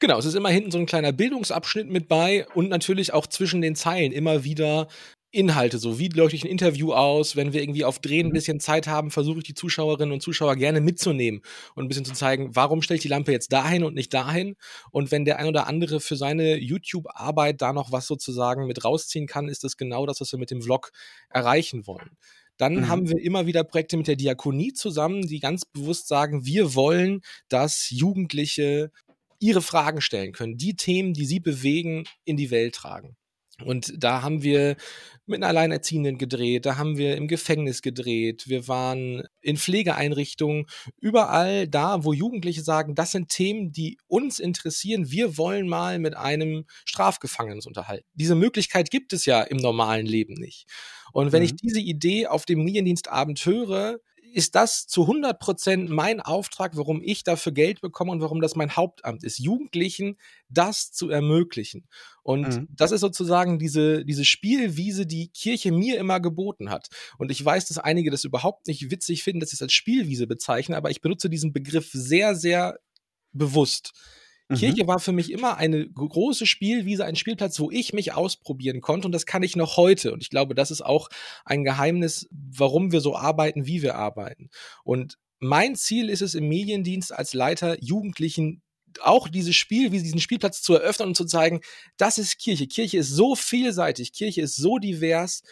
Genau, es ist immer hinten so ein kleiner Bildungsabschnitt mit bei und natürlich auch zwischen den Zeilen immer wieder Inhalte, so wie leuchte ich ein Interview aus, wenn wir irgendwie auf Drehen ein mhm. bisschen Zeit haben, versuche ich die Zuschauerinnen und Zuschauer gerne mitzunehmen und ein bisschen zu zeigen, warum stelle ich die Lampe jetzt dahin und nicht dahin und wenn der ein oder andere für seine YouTube-Arbeit da noch was sozusagen mit rausziehen kann, ist das genau das, was wir mit dem Vlog erreichen wollen. Dann mhm. haben wir immer wieder Projekte mit der Diakonie zusammen, die ganz bewusst sagen, wir wollen, dass Jugendliche ihre Fragen stellen können, die Themen, die sie bewegen, in die Welt tragen. Und da haben wir mit einer Alleinerziehenden gedreht, da haben wir im Gefängnis gedreht, wir waren in Pflegeeinrichtungen, überall da, wo Jugendliche sagen, das sind Themen, die uns interessieren, wir wollen mal mit einem Strafgefangenen uns unterhalten. Diese Möglichkeit gibt es ja im normalen Leben nicht. Und wenn mhm. ich diese Idee auf dem Mediendienstabend höre, ist das zu 100 Prozent mein Auftrag, warum ich dafür Geld bekomme und warum das mein Hauptamt ist, Jugendlichen das zu ermöglichen. Und mhm. das ist sozusagen diese, diese Spielwiese, die Kirche mir immer geboten hat. Und ich weiß, dass einige das überhaupt nicht witzig finden, dass ich es als Spielwiese bezeichne, aber ich benutze diesen Begriff sehr, sehr bewusst. Mhm. Kirche war für mich immer eine große Spielwiese, ein Spielplatz, wo ich mich ausprobieren konnte und das kann ich noch heute. Und ich glaube, das ist auch ein Geheimnis, warum wir so arbeiten, wie wir arbeiten. Und mein Ziel ist es im Mediendienst als Leiter Jugendlichen auch dieses Spiel, wie diesen Spielplatz zu eröffnen und zu zeigen, das ist Kirche. Kirche ist so vielseitig, Kirche ist so divers.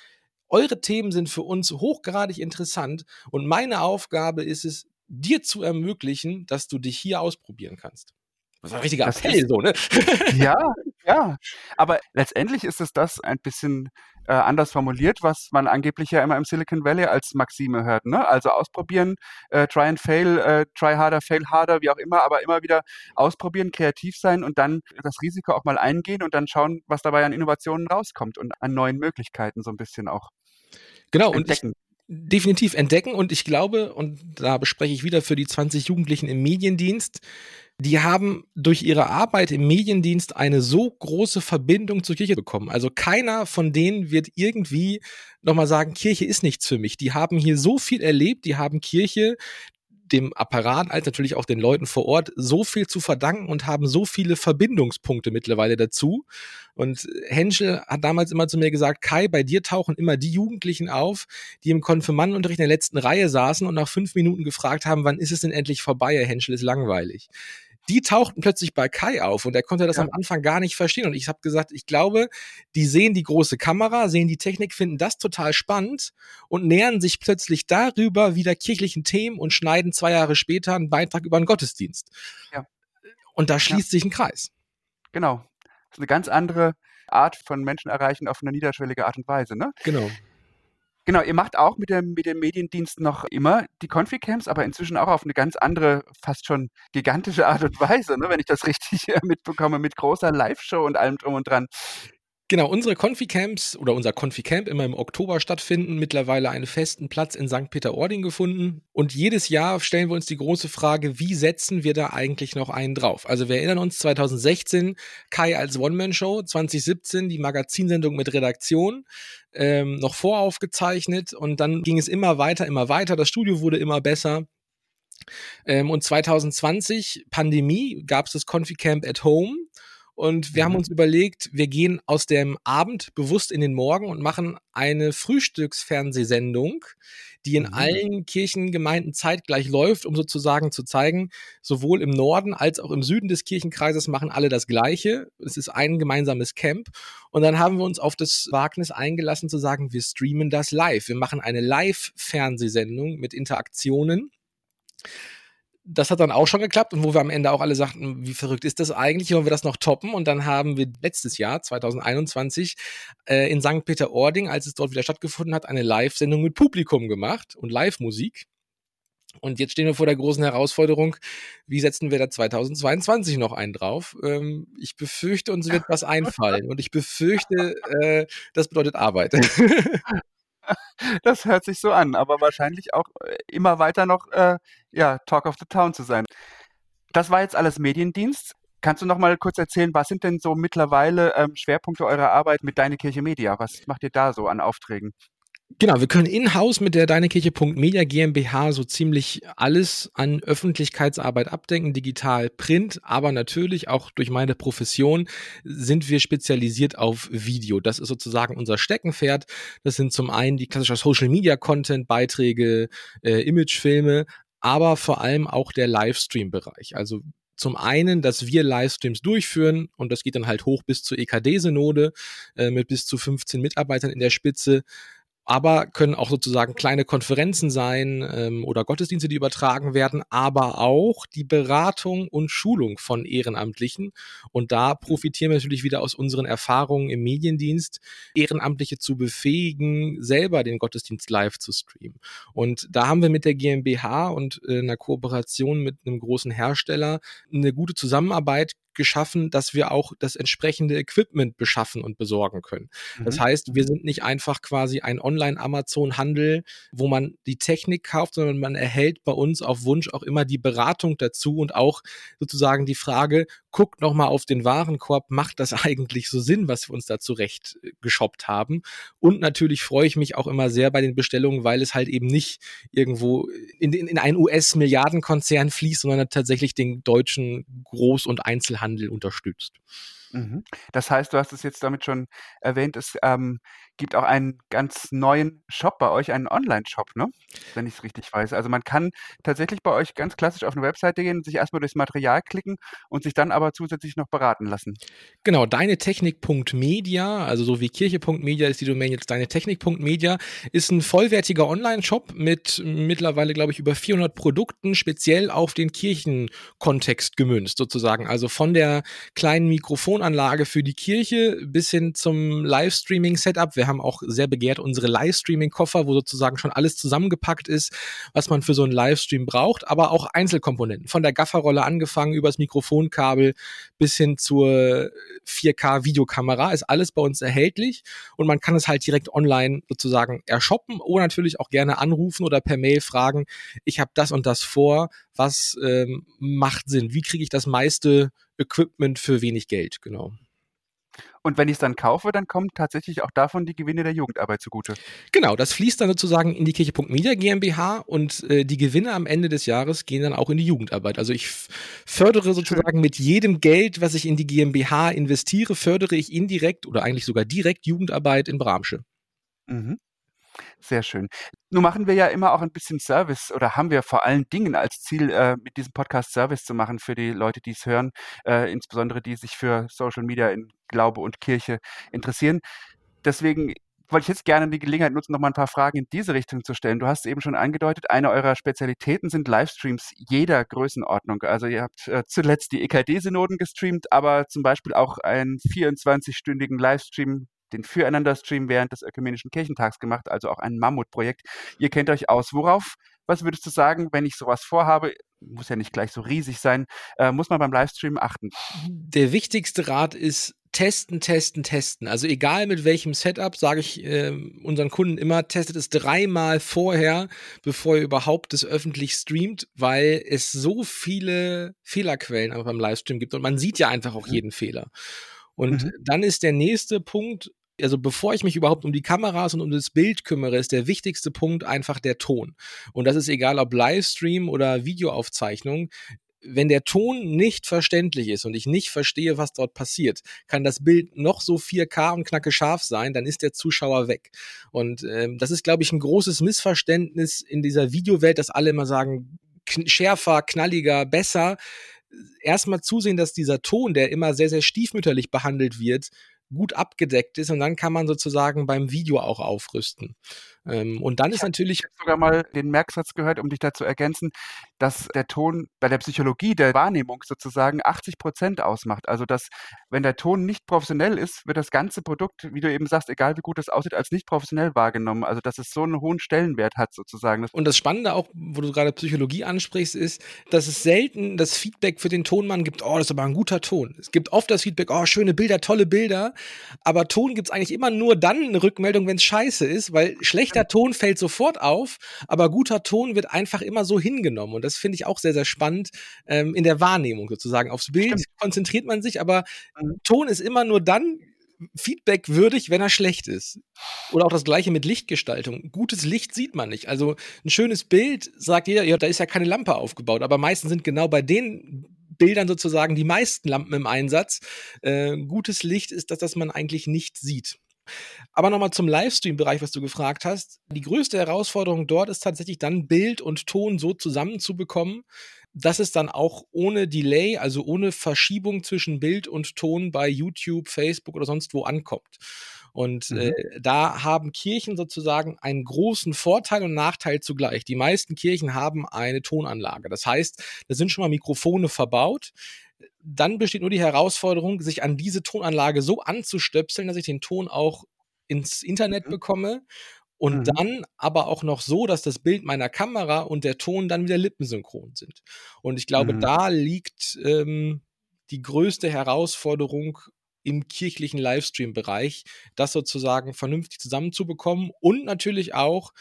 Eure Themen sind für uns hochgradig interessant und meine Aufgabe ist es, dir zu ermöglichen, dass du dich hier ausprobieren kannst. Das ist ein richtiger Appell, so, ne? Ja, ja. Aber letztendlich ist es das ein bisschen äh, anders formuliert, was man angeblich ja immer im Silicon Valley als Maxime hört. Ne? Also ausprobieren, äh, try and fail, äh, try harder, fail harder, wie auch immer, aber immer wieder ausprobieren, kreativ sein und dann das Risiko auch mal eingehen und dann schauen, was dabei an Innovationen rauskommt und an neuen Möglichkeiten so ein bisschen auch. Genau, entdecken. und ich, definitiv entdecken und ich glaube, und da bespreche ich wieder für die 20 Jugendlichen im Mediendienst, die haben durch ihre Arbeit im Mediendienst eine so große Verbindung zur Kirche bekommen. Also keiner von denen wird irgendwie nochmal sagen, Kirche ist nichts für mich. Die haben hier so viel erlebt, die haben Kirche dem Apparat als natürlich auch den Leuten vor Ort so viel zu verdanken und haben so viele Verbindungspunkte mittlerweile dazu. Und Henschel hat damals immer zu mir gesagt, Kai, bei dir tauchen immer die Jugendlichen auf, die im Konfirmandenunterricht in der letzten Reihe saßen und nach fünf Minuten gefragt haben, wann ist es denn endlich vorbei, Herr Henschel ist langweilig die tauchten plötzlich bei Kai auf und er konnte das ja. am Anfang gar nicht verstehen. Und ich habe gesagt, ich glaube, die sehen die große Kamera, sehen die Technik, finden das total spannend und nähern sich plötzlich darüber wieder kirchlichen Themen und schneiden zwei Jahre später einen Beitrag über einen Gottesdienst. Ja. Und da schließt ja. sich ein Kreis. Genau. Das ist eine ganz andere Art von Menschen erreichen auf eine niederschwellige Art und Weise, ne? Genau. Genau, ihr macht auch mit dem, mit dem Mediendienst noch immer die Confi-Camps, aber inzwischen auch auf eine ganz andere, fast schon gigantische Art und Weise, ne, wenn ich das richtig mitbekomme, mit großer Live-Show und allem drum und dran. Genau, unsere Confi-Camps oder unser Confi-Camp immer im Oktober stattfinden, mittlerweile einen festen Platz in St. Peter-Ording gefunden. Und jedes Jahr stellen wir uns die große Frage, wie setzen wir da eigentlich noch einen drauf? Also wir erinnern uns 2016 Kai als One-Man-Show, 2017 die Magazinsendung mit Redaktion, ähm, noch voraufgezeichnet und dann ging es immer weiter, immer weiter. Das Studio wurde immer besser. Ähm, und 2020, Pandemie, gab es das Confi-Camp at Home und wir mhm. haben uns überlegt, wir gehen aus dem Abend bewusst in den Morgen und machen eine Frühstücksfernsehsendung, die in mhm. allen Kirchengemeinden zeitgleich läuft, um sozusagen zu zeigen, sowohl im Norden als auch im Süden des Kirchenkreises machen alle das Gleiche. Es ist ein gemeinsames Camp. Und dann haben wir uns auf das Wagnis eingelassen zu sagen, wir streamen das live. Wir machen eine Live-Fernsehsendung mit Interaktionen das hat dann auch schon geklappt und wo wir am Ende auch alle sagten, wie verrückt ist das eigentlich, wollen wir das noch toppen? Und dann haben wir letztes Jahr, 2021, äh, in St. Peter-Ording, als es dort wieder stattgefunden hat, eine Live-Sendung mit Publikum gemacht und Live-Musik. Und jetzt stehen wir vor der großen Herausforderung, wie setzen wir da 2022 noch einen drauf? Ähm, ich befürchte, uns wird was einfallen und ich befürchte, äh, das bedeutet Arbeit. Das hört sich so an, aber wahrscheinlich auch äh, immer weiter noch äh, ja, Talk of the Town zu sein. Das war jetzt alles Mediendienst. Kannst du noch mal kurz erzählen, was sind denn so mittlerweile ähm, Schwerpunkte eurer Arbeit mit Deine Kirche Media? Was macht ihr da so an Aufträgen? Genau, wir können in-house mit der Deinekirche.media GmbH so ziemlich alles an Öffentlichkeitsarbeit abdenken, digital, print, aber natürlich auch durch meine Profession sind wir spezialisiert auf Video. Das ist sozusagen unser Steckenpferd. Das sind zum einen die klassische Social Media Content, Beiträge, äh, Imagefilme, aber vor allem auch der Livestream-Bereich. Also zum einen, dass wir Livestreams durchführen und das geht dann halt hoch bis zur EKD-Synode äh, mit bis zu 15 Mitarbeitern in der Spitze aber können auch sozusagen kleine Konferenzen sein ähm, oder Gottesdienste, die übertragen werden, aber auch die Beratung und Schulung von Ehrenamtlichen. Und da profitieren wir natürlich wieder aus unseren Erfahrungen im Mediendienst, Ehrenamtliche zu befähigen, selber den Gottesdienst live zu streamen. Und da haben wir mit der GmbH und äh, einer Kooperation mit einem großen Hersteller eine gute Zusammenarbeit geschaffen, dass wir auch das entsprechende Equipment beschaffen und besorgen können. Mhm. Das heißt, wir sind nicht einfach quasi ein Online-Amazon-Handel, wo man die Technik kauft, sondern man erhält bei uns auf Wunsch auch immer die Beratung dazu und auch sozusagen die Frage, guckt nochmal auf den Warenkorb, macht das eigentlich so Sinn, was wir uns da zurecht äh, geshoppt haben? Und natürlich freue ich mich auch immer sehr bei den Bestellungen, weil es halt eben nicht irgendwo in, in, in einen US-Milliardenkonzern fließt, sondern tatsächlich den deutschen Groß- und Einzelhandel Handel unterstützt. Mhm. Das heißt, du hast es jetzt damit schon erwähnt, es ähm, gibt auch einen ganz neuen Shop bei euch, einen Online-Shop, ne? wenn ich es richtig weiß. Also man kann tatsächlich bei euch ganz klassisch auf eine Webseite gehen, sich erstmal durchs Material klicken und sich dann aber zusätzlich noch beraten lassen. Genau, deinetechnik.media, also so wie kirche.media ist die Domain jetzt deinetechnik.media, ist ein vollwertiger Online-Shop mit mittlerweile, glaube ich, über 400 Produkten, speziell auf den Kirchenkontext gemünzt sozusagen. Also von der kleinen Mikrofon Anlage für die Kirche bis hin zum Livestreaming-Setup. Wir haben auch sehr begehrt unsere Livestreaming-Koffer, wo sozusagen schon alles zusammengepackt ist, was man für so einen Livestream braucht, aber auch Einzelkomponenten. Von der Gafferrolle angefangen über das Mikrofonkabel bis hin zur 4K-Videokamera ist alles bei uns erhältlich und man kann es halt direkt online sozusagen ershoppen oder natürlich auch gerne anrufen oder per Mail fragen, ich habe das und das vor, was ähm, macht Sinn, wie kriege ich das meiste Equipment für wenig Geld, genau. Und wenn ich es dann kaufe, dann kommen tatsächlich auch davon die Gewinne der Jugendarbeit zugute. Genau, das fließt dann sozusagen in die Kirche.media GmbH und äh, die Gewinne am Ende des Jahres gehen dann auch in die Jugendarbeit. Also ich fördere sozusagen mit jedem Geld, was ich in die GmbH investiere, fördere ich indirekt oder eigentlich sogar direkt Jugendarbeit in Bramsche. Mhm. Sehr schön. Nun machen wir ja immer auch ein bisschen Service oder haben wir vor allen Dingen als Ziel, äh, mit diesem Podcast Service zu machen für die Leute, die es hören, äh, insbesondere die sich für Social Media in Glaube und Kirche interessieren. Deswegen wollte ich jetzt gerne die Gelegenheit nutzen, noch mal ein paar Fragen in diese Richtung zu stellen. Du hast eben schon angedeutet, eine eurer Spezialitäten sind Livestreams jeder Größenordnung. Also ihr habt äh, zuletzt die EKD-Synoden gestreamt, aber zum Beispiel auch einen 24-stündigen Livestream den Füreinander-Stream während des Ökumenischen Kirchentags gemacht, also auch ein Mammutprojekt. Ihr kennt euch aus. Worauf, was würdest du sagen, wenn ich sowas vorhabe, muss ja nicht gleich so riesig sein, äh, muss man beim Livestream achten? Der wichtigste Rat ist, testen, testen, testen. Also egal mit welchem Setup, sage ich äh, unseren Kunden immer, testet es dreimal vorher, bevor ihr überhaupt es öffentlich streamt, weil es so viele Fehlerquellen einfach beim Livestream gibt und man sieht ja einfach auch mhm. jeden Fehler. Und mhm. dann ist der nächste Punkt, also bevor ich mich überhaupt um die Kameras und um das Bild kümmere, ist der wichtigste Punkt einfach der Ton. Und das ist egal ob Livestream oder Videoaufzeichnung. Wenn der Ton nicht verständlich ist und ich nicht verstehe, was dort passiert, kann das Bild noch so 4K und knacke scharf sein, dann ist der Zuschauer weg. Und ähm, das ist, glaube ich, ein großes Missverständnis in dieser Videowelt, dass alle immer sagen, schärfer, knalliger, besser. Erstmal zusehen, dass dieser Ton, der immer sehr, sehr stiefmütterlich behandelt wird, gut abgedeckt ist und dann kann man sozusagen beim Video auch aufrüsten. Ähm, und dann ich ist natürlich. Ich sogar mal den Merksatz gehört, um dich da zu ergänzen, dass der Ton bei der Psychologie der Wahrnehmung sozusagen 80 Prozent ausmacht. Also, dass, wenn der Ton nicht professionell ist, wird das ganze Produkt, wie du eben sagst, egal wie gut es aussieht, als nicht professionell wahrgenommen. Also, dass es so einen hohen Stellenwert hat sozusagen. Und das Spannende auch, wo du gerade Psychologie ansprichst, ist, dass es selten das Feedback für den Tonmann gibt, oh, das ist aber ein guter Ton. Es gibt oft das Feedback, oh, schöne Bilder, tolle Bilder. Aber Ton gibt es eigentlich immer nur dann eine Rückmeldung, wenn es scheiße ist, weil schlecht schlechter Ton fällt sofort auf, aber guter Ton wird einfach immer so hingenommen. Und das finde ich auch sehr, sehr spannend ähm, in der Wahrnehmung sozusagen. Aufs Bild Stimmt. konzentriert man sich, aber mhm. Ton ist immer nur dann Feedback würdig, wenn er schlecht ist. Oder auch das gleiche mit Lichtgestaltung. Gutes Licht sieht man nicht. Also ein schönes Bild sagt jeder, ja, da ist ja keine Lampe aufgebaut, aber meistens sind genau bei den Bildern sozusagen die meisten Lampen im Einsatz. Äh, gutes Licht ist das, das man eigentlich nicht sieht. Aber nochmal zum Livestream-Bereich, was du gefragt hast. Die größte Herausforderung dort ist tatsächlich dann Bild und Ton so zusammenzubekommen, dass es dann auch ohne Delay, also ohne Verschiebung zwischen Bild und Ton bei YouTube, Facebook oder sonst wo ankommt. Und mhm. äh, da haben Kirchen sozusagen einen großen Vorteil und Nachteil zugleich. Die meisten Kirchen haben eine Tonanlage. Das heißt, da sind schon mal Mikrofone verbaut dann besteht nur die Herausforderung, sich an diese Tonanlage so anzustöpseln, dass ich den Ton auch ins Internet mhm. bekomme und mhm. dann aber auch noch so, dass das Bild meiner Kamera und der Ton dann wieder lippensynchron sind. Und ich glaube, mhm. da liegt ähm, die größte Herausforderung im kirchlichen Livestream-Bereich, das sozusagen vernünftig zusammenzubekommen und natürlich auch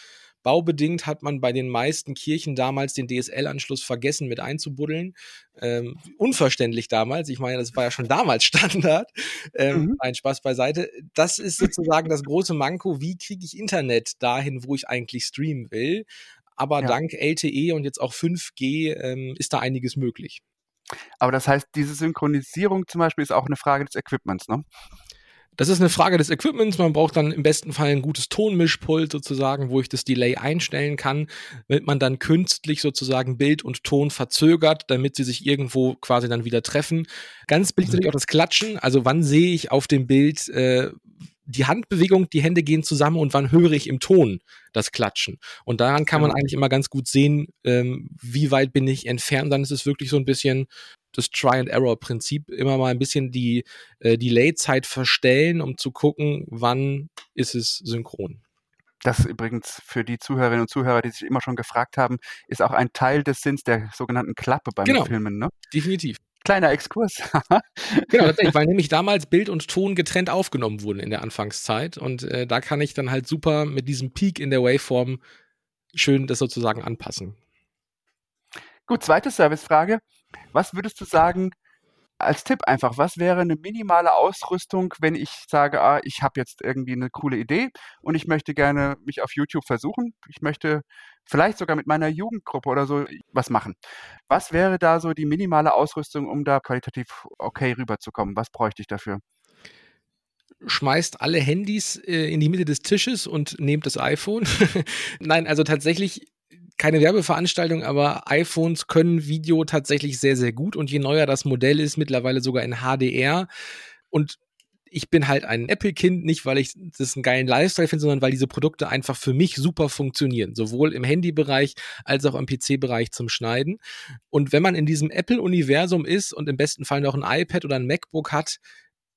Baubedingt hat man bei den meisten Kirchen damals den DSL-Anschluss vergessen mit einzubuddeln. Ähm, unverständlich damals. Ich meine, das war ja schon damals Standard. Ähm, mhm. Ein Spaß beiseite. Das ist sozusagen das große Manko. Wie kriege ich Internet dahin, wo ich eigentlich streamen will? Aber ja. dank LTE und jetzt auch 5G ähm, ist da einiges möglich. Aber das heißt, diese Synchronisierung zum Beispiel ist auch eine Frage des Equipments, ne? Das ist eine Frage des Equipments. Man braucht dann im besten Fall ein gutes Tonmischpult sozusagen, wo ich das Delay einstellen kann, damit man dann künstlich sozusagen Bild und Ton verzögert, damit sie sich irgendwo quasi dann wieder treffen. Ganz billig natürlich auch das Klatschen. Also wann sehe ich auf dem Bild äh, die Handbewegung, die Hände gehen zusammen und wann höre ich im Ton das Klatschen. Und daran kann man eigentlich immer ganz gut sehen, ähm, wie weit bin ich entfernt. Dann ist es wirklich so ein bisschen das Try-and-Error-Prinzip, immer mal ein bisschen die äh, Delay-Zeit verstellen, um zu gucken, wann ist es synchron. Das übrigens für die Zuhörerinnen und Zuhörer, die sich immer schon gefragt haben, ist auch ein Teil des Sinns der sogenannten Klappe beim genau, Filmen, ne? Definitiv. Kleiner Exkurs. genau, tatsächlich, weil nämlich damals Bild und Ton getrennt aufgenommen wurden in der Anfangszeit. Und äh, da kann ich dann halt super mit diesem Peak in der Waveform schön das sozusagen anpassen. Gut, zweite Servicefrage. Was würdest du sagen, als Tipp einfach, was wäre eine minimale Ausrüstung, wenn ich sage, ah, ich habe jetzt irgendwie eine coole Idee und ich möchte gerne mich auf YouTube versuchen. Ich möchte vielleicht sogar mit meiner Jugendgruppe oder so was machen. Was wäre da so die minimale Ausrüstung, um da qualitativ okay rüberzukommen? Was bräuchte ich dafür? schmeißt alle Handys äh, in die Mitte des Tisches und nehmt das iPhone. Nein, also tatsächlich keine Werbeveranstaltung, aber iPhones können Video tatsächlich sehr, sehr gut. Und je neuer das Modell ist, mittlerweile sogar in HDR. Und ich bin halt ein Apple-Kind, nicht weil ich das einen geilen Lifestyle finde, sondern weil diese Produkte einfach für mich super funktionieren. Sowohl im Handybereich als auch im PC-Bereich zum Schneiden. Und wenn man in diesem Apple-Universum ist und im besten Fall noch ein iPad oder ein MacBook hat,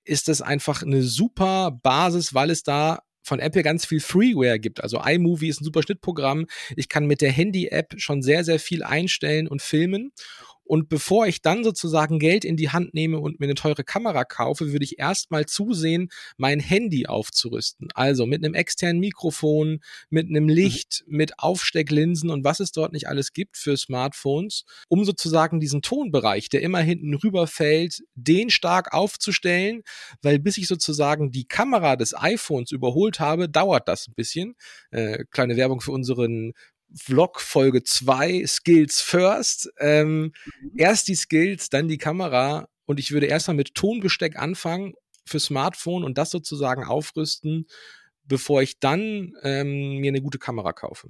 ist das einfach eine super Basis, weil es da von Apple ganz viel Freeware gibt. Also iMovie ist ein super Schnittprogramm. Ich kann mit der Handy-App schon sehr, sehr viel einstellen und filmen. Und bevor ich dann sozusagen Geld in die Hand nehme und mir eine teure Kamera kaufe, würde ich erstmal zusehen, mein Handy aufzurüsten. Also mit einem externen Mikrofon, mit einem mhm. Licht, mhm. mit Aufstecklinsen und was es dort nicht alles gibt für Smartphones, um sozusagen diesen Tonbereich, der immer hinten rüberfällt, den stark aufzustellen, weil bis ich sozusagen die Kamera des iPhones überholt habe, dauert das ein bisschen. Äh, kleine Werbung für unseren Vlog Folge 2, Skills First. Ähm, mhm. Erst die Skills, dann die Kamera. Und ich würde erstmal mit Tonbesteck anfangen für Smartphone und das sozusagen aufrüsten, bevor ich dann ähm, mir eine gute Kamera kaufe.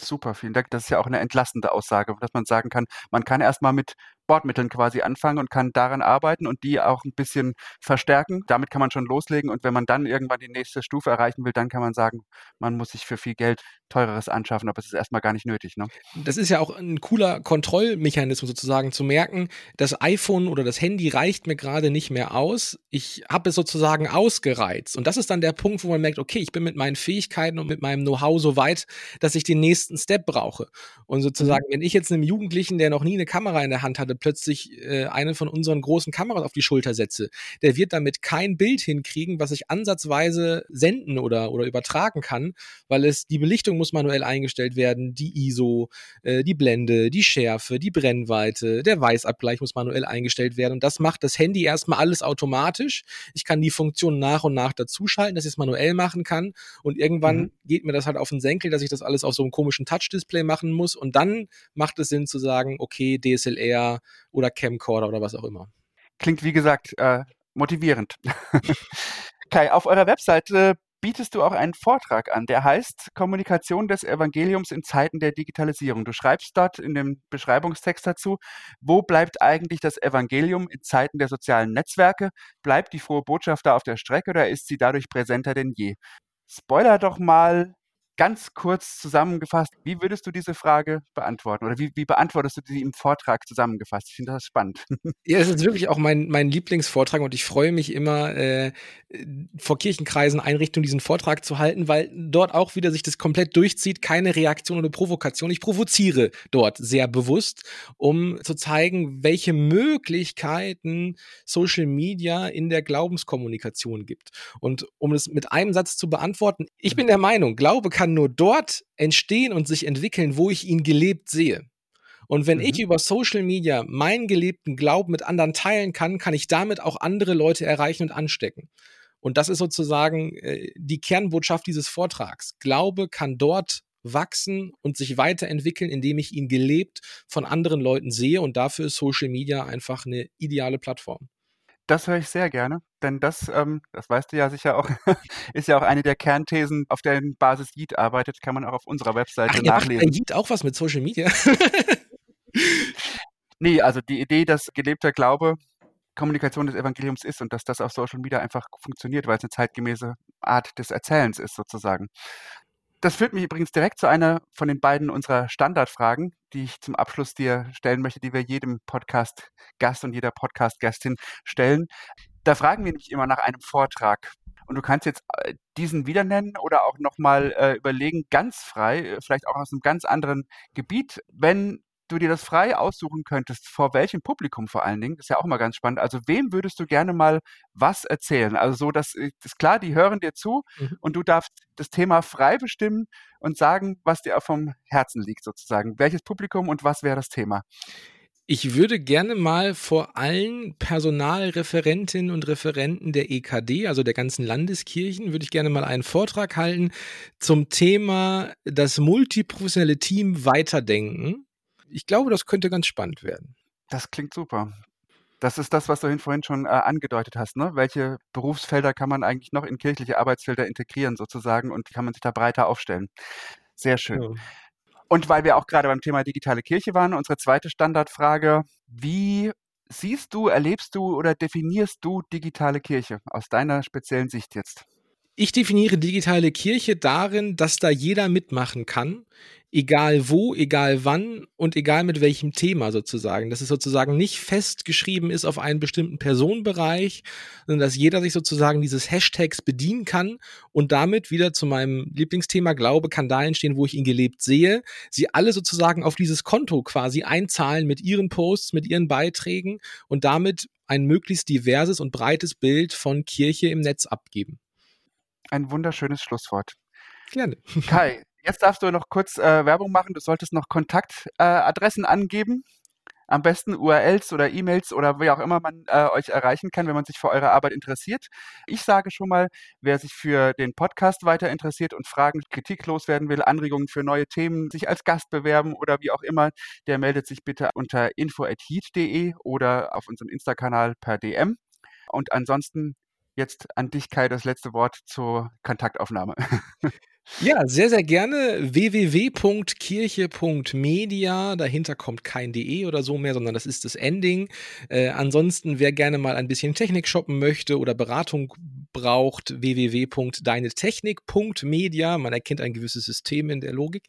Super, vielen Dank. Das ist ja auch eine entlastende Aussage, dass man sagen kann, man kann erstmal mit Bordmitteln quasi anfangen und kann daran arbeiten und die auch ein bisschen verstärken. Damit kann man schon loslegen und wenn man dann irgendwann die nächste Stufe erreichen will, dann kann man sagen, man muss sich für viel Geld teureres anschaffen, aber es ist erstmal gar nicht nötig. Ne? Das ist ja auch ein cooler Kontrollmechanismus sozusagen zu merken, das iPhone oder das Handy reicht mir gerade nicht mehr aus. Ich habe es sozusagen ausgereizt und das ist dann der Punkt, wo man merkt, okay, ich bin mit meinen Fähigkeiten und mit meinem Know-how so weit, dass ich den nächsten Step brauche. Und sozusagen, mhm. wenn ich jetzt einem Jugendlichen, der noch nie eine Kamera in der Hand hatte, plötzlich äh, eine von unseren großen Kameras auf die Schulter setze, der wird damit kein Bild hinkriegen, was ich ansatzweise senden oder, oder übertragen kann, weil es die Belichtung muss manuell eingestellt werden, die ISO, äh, die Blende, die Schärfe, die Brennweite, der Weißabgleich muss manuell eingestellt werden. Und das macht das Handy erstmal alles automatisch. Ich kann die Funktion nach und nach dazuschalten, dass ich es manuell machen kann. Und irgendwann mhm. geht mir das halt auf den Senkel, dass ich das alles auf so einem komischen Touch-Display machen muss. Und dann macht es Sinn zu sagen, okay, DSLR oder Camcorder oder was auch immer. Klingt wie gesagt äh, motivierend. Kai, auf eurer Webseite bietest du auch einen Vortrag an, der heißt Kommunikation des Evangeliums in Zeiten der Digitalisierung. Du schreibst dort in dem Beschreibungstext dazu, wo bleibt eigentlich das Evangelium in Zeiten der sozialen Netzwerke? Bleibt die frohe Botschaft da auf der Strecke oder ist sie dadurch präsenter denn je? Spoiler doch mal, ganz kurz zusammengefasst, wie würdest du diese Frage beantworten oder wie, wie beantwortest du sie im Vortrag zusammengefasst? Ich finde das spannend. Ja, es ist wirklich auch mein, mein Lieblingsvortrag und ich freue mich immer, äh, vor Kirchenkreisen, Einrichtungen diesen Vortrag zu halten, weil dort auch wieder sich das komplett durchzieht, keine Reaktion oder Provokation. Ich provoziere dort sehr bewusst, um zu zeigen, welche Möglichkeiten Social Media in der Glaubenskommunikation gibt. Und um es mit einem Satz zu beantworten, ich bin der Meinung, Glaube kann kann nur dort entstehen und sich entwickeln, wo ich ihn gelebt sehe. Und wenn mhm. ich über Social Media meinen gelebten Glauben mit anderen teilen kann, kann ich damit auch andere Leute erreichen und anstecken. Und das ist sozusagen äh, die Kernbotschaft dieses Vortrags. Glaube kann dort wachsen und sich weiterentwickeln, indem ich ihn gelebt von anderen Leuten sehe. Und dafür ist Social Media einfach eine ideale Plattform. Das höre ich sehr gerne, denn das, ähm, das weißt du ja sicher auch, ist ja auch eine der Kernthesen, auf deren Basis Yeet arbeitet, kann man auch auf unserer Webseite Ach, nachlesen. Macht Yeet auch was mit Social Media? nee, also die Idee, dass gelebter Glaube Kommunikation des Evangeliums ist und dass das auf Social Media einfach funktioniert, weil es eine zeitgemäße Art des Erzählens ist sozusagen. Das führt mich übrigens direkt zu einer von den beiden unserer Standardfragen, die ich zum Abschluss dir stellen möchte, die wir jedem Podcast-Gast und jeder Podcast-Gastin stellen. Da fragen wir nicht immer nach einem Vortrag. Und du kannst jetzt äh, diesen wieder nennen oder auch nochmal äh, überlegen, ganz frei, äh, vielleicht auch aus einem ganz anderen Gebiet, wenn du dir das frei aussuchen könntest, vor welchem Publikum vor allen Dingen, das ist ja auch mal ganz spannend. Also wem würdest du gerne mal was erzählen? Also so, dass ist klar, die hören dir zu mhm. und du darfst das Thema frei bestimmen und sagen, was dir vom Herzen liegt sozusagen. Welches Publikum und was wäre das Thema? Ich würde gerne mal vor allen Personalreferentinnen und Referenten der EKD, also der ganzen Landeskirchen, würde ich gerne mal einen Vortrag halten zum Thema das multiprofessionelle Team weiterdenken ich glaube, das könnte ganz spannend werden. Das klingt super. Das ist das, was du vorhin schon äh, angedeutet hast. Ne? Welche Berufsfelder kann man eigentlich noch in kirchliche Arbeitsfelder integrieren sozusagen und kann man sich da breiter aufstellen? Sehr schön. Ja. Und weil wir auch gerade beim Thema digitale Kirche waren, unsere zweite Standardfrage, wie siehst du, erlebst du oder definierst du digitale Kirche aus deiner speziellen Sicht jetzt? Ich definiere digitale Kirche darin, dass da jeder mitmachen kann egal wo, egal wann und egal mit welchem Thema sozusagen. Dass es sozusagen nicht festgeschrieben ist auf einen bestimmten Personenbereich, sondern dass jeder sich sozusagen dieses Hashtags bedienen kann und damit wieder zu meinem Lieblingsthema Glaube kann da entstehen, wo ich ihn gelebt sehe. Sie alle sozusagen auf dieses Konto quasi einzahlen mit ihren Posts, mit ihren Beiträgen und damit ein möglichst diverses und breites Bild von Kirche im Netz abgeben. Ein wunderschönes Schlusswort. Gerne. Kai, Jetzt darfst du noch kurz äh, Werbung machen. Du solltest noch Kontaktadressen äh, angeben. Am besten URLs oder E-Mails oder wie auch immer man äh, euch erreichen kann, wenn man sich für eure Arbeit interessiert. Ich sage schon mal, wer sich für den Podcast weiter interessiert und Fragen, Kritik loswerden will, Anregungen für neue Themen, sich als Gast bewerben oder wie auch immer, der meldet sich bitte unter info.heat.de oder auf unserem Insta-Kanal per DM. Und ansonsten jetzt an dich, Kai, das letzte Wort zur Kontaktaufnahme. Ja, sehr, sehr gerne. www.kirche.media. Dahinter kommt kein DE oder so mehr, sondern das ist das Ending. Äh, ansonsten, wer gerne mal ein bisschen Technik shoppen möchte oder Beratung braucht, www.deinetechnik.media. Man erkennt ein gewisses System in der Logik.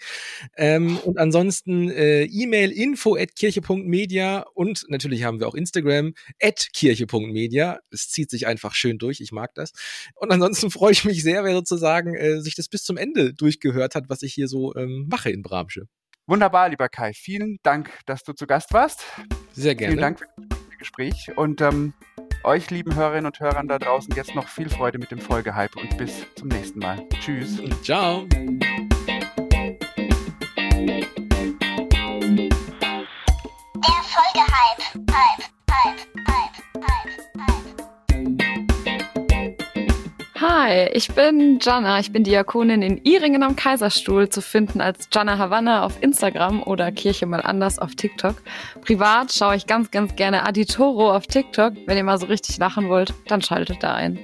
Ähm, und ansonsten äh, E-Mail info at kirche.media und natürlich haben wir auch Instagram at kirche.media. Es zieht sich einfach schön durch. Ich mag das. Und ansonsten freue ich mich sehr, wer sozusagen äh, sich das bis zum Ende durchgehört hat, was ich hier so ähm, mache in Bramsche. Wunderbar, lieber Kai. Vielen Dank, dass du zu Gast warst. Sehr gerne. Vielen Dank für das Gespräch und ähm, euch, lieben Hörerinnen und Hörern da draußen, jetzt noch viel Freude mit dem Folgehype und bis zum nächsten Mal. Tschüss. Ciao. Der Folgehype. Hype, Hype, Hype, Hype. Hi, ich bin Jana. Ich bin Diakonin in Iringen am Kaiserstuhl, zu finden als Jana Havanna auf Instagram oder Kirche mal anders auf TikTok. Privat schaue ich ganz, ganz gerne Aditoro auf TikTok. Wenn ihr mal so richtig lachen wollt, dann schaltet da ein.